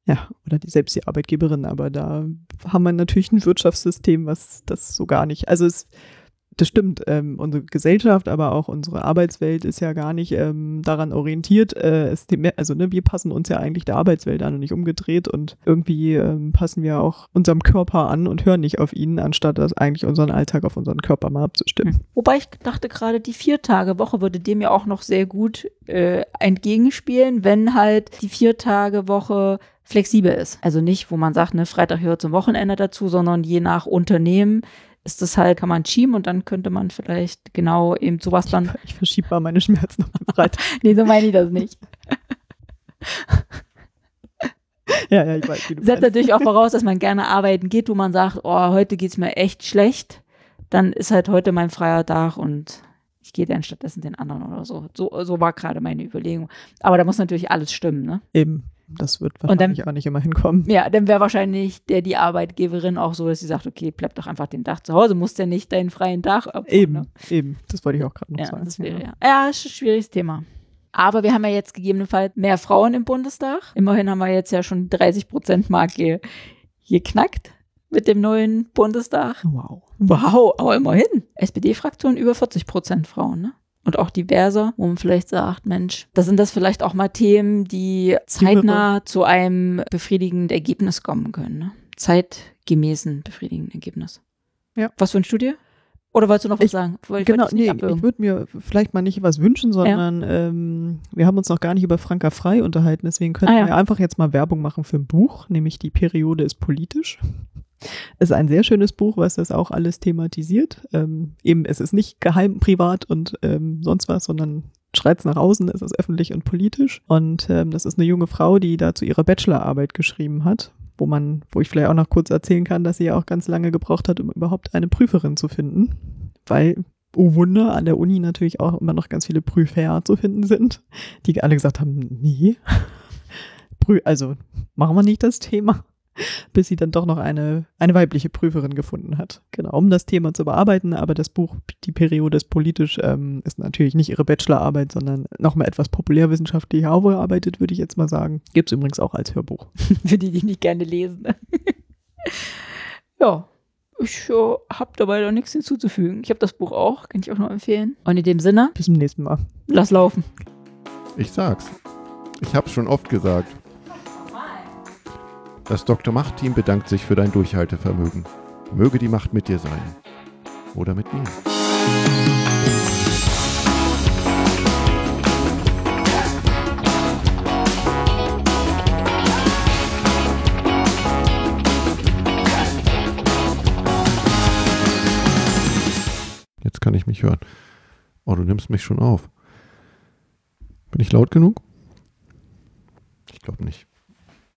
Ja, oder die, selbst die Arbeitgeberin, aber da haben wir natürlich ein Wirtschaftssystem, was das so gar nicht, also es, das stimmt, ähm, unsere Gesellschaft, aber auch unsere Arbeitswelt ist ja gar nicht ähm, daran orientiert, äh, dem, also ne, wir passen uns ja eigentlich der Arbeitswelt an und nicht umgedreht und irgendwie ähm, passen wir auch unserem Körper an und hören nicht auf ihn, anstatt das eigentlich unseren Alltag auf unseren Körper mal abzustimmen. Wobei ich dachte gerade, die Vier-Tage-Woche würde dem ja auch noch sehr gut äh, entgegenspielen, wenn halt die Vier-Tage-Woche flexibel ist. Also nicht, wo man sagt, ne, Freitag hört zum Wochenende dazu, sondern je nach Unternehmen ist das halt, kann man schieben und dann könnte man vielleicht genau eben sowas dann. Ich verschiebe mal meine Schmerzen den Freitag. Nee, so meine ich das nicht. ja, ja, ich weiß, wie du Setzt natürlich auch voraus, dass man gerne arbeiten geht, wo man sagt, oh, heute geht's mir echt schlecht. Dann ist halt heute mein freier Tag und ich gehe dann stattdessen den anderen oder so. So, so war gerade meine Überlegung. Aber da muss natürlich alles stimmen, ne? Eben, das wird Und dann- wahrscheinlich auch nicht immer hinkommen. Ja, dann wäre wahrscheinlich der die Arbeitgeberin auch so, dass sie sagt, okay, bleib doch einfach den Tag zu Hause, musst ja nicht deinen freien Tag opfern, Eben, Ne? eben, das wollte ich auch gerade noch Ja, sagen. das wäre ja. Ja, ist ein schwieriges Thema. Aber wir haben ja jetzt gegebenenfalls mehr Frauen im Bundestag. Immerhin haben wir jetzt ja schon die 30 Prozent Marke geknackt mit dem neuen Bundestag. Wow. Wow, aber immerhin. SPD-Fraktion über 40 Prozent Frauen, ne? Und auch diverser, wo man vielleicht sagt, Mensch, da sind das vielleicht auch mal Themen, die zeitnah zu einem befriedigenden Ergebnis kommen können. Ne? Zeitgemäßen befriedigenden Ergebnis. Ja. Was für eine Studie? Oder wolltest du noch was Ich- sagen? Wollte- Genau, nee, abwürgen. ich würde mir vielleicht mal nicht was wünschen, sondern ähm, wir haben uns noch gar nicht über Franka Frei unterhalten, deswegen könnten Ah, ja. wir einfach jetzt mal Werbung machen für ein Buch, nämlich Die Periode ist politisch. Es ist ein sehr schönes Buch, was das auch alles thematisiert. Ähm, eben, es ist nicht geheim, privat und ähm, sonst was, sondern schreit's nach außen, es ist öffentlich und politisch. Und ähm, das ist eine junge Frau, die dazu ihre Bachelorarbeit geschrieben hat, wo man, wo ich vielleicht auch noch kurz erzählen kann, dass sie ja auch ganz lange gebraucht hat, um überhaupt eine Prüferin zu finden. Weil, oh Wunder, an der Uni natürlich auch immer noch ganz viele Prüfer zu finden sind, die alle gesagt haben, nee, also machen wir nicht das Thema bis sie dann doch noch eine, eine weibliche Prüferin gefunden hat. Genau, um das Thema zu bearbeiten. Aber das Buch, die Periode ist politisch, ähm, ist natürlich nicht ihre Bachelorarbeit, sondern nochmal etwas populärwissenschaftlich aufgearbeitet, würde ich jetzt mal sagen. Gibt es übrigens auch als Hörbuch. Für die, die nicht gerne lesen. ja, ich äh, habe dabei noch nichts hinzuzufügen. Ich habe das Buch auch, kann ich auch noch empfehlen. Und in dem Sinne, Bis zum nächsten Mal. lass laufen. Ich sag's. Ich hab's schon oft gesagt. Das Dr. Macht-Team bedankt sich für dein Durchhaltevermögen. Möge die Macht mit dir sein. Oder mit mir. Jetzt kann ich mich hören. Oh, du nimmst mich schon auf. Bin ich laut genug? Ich glaube nicht.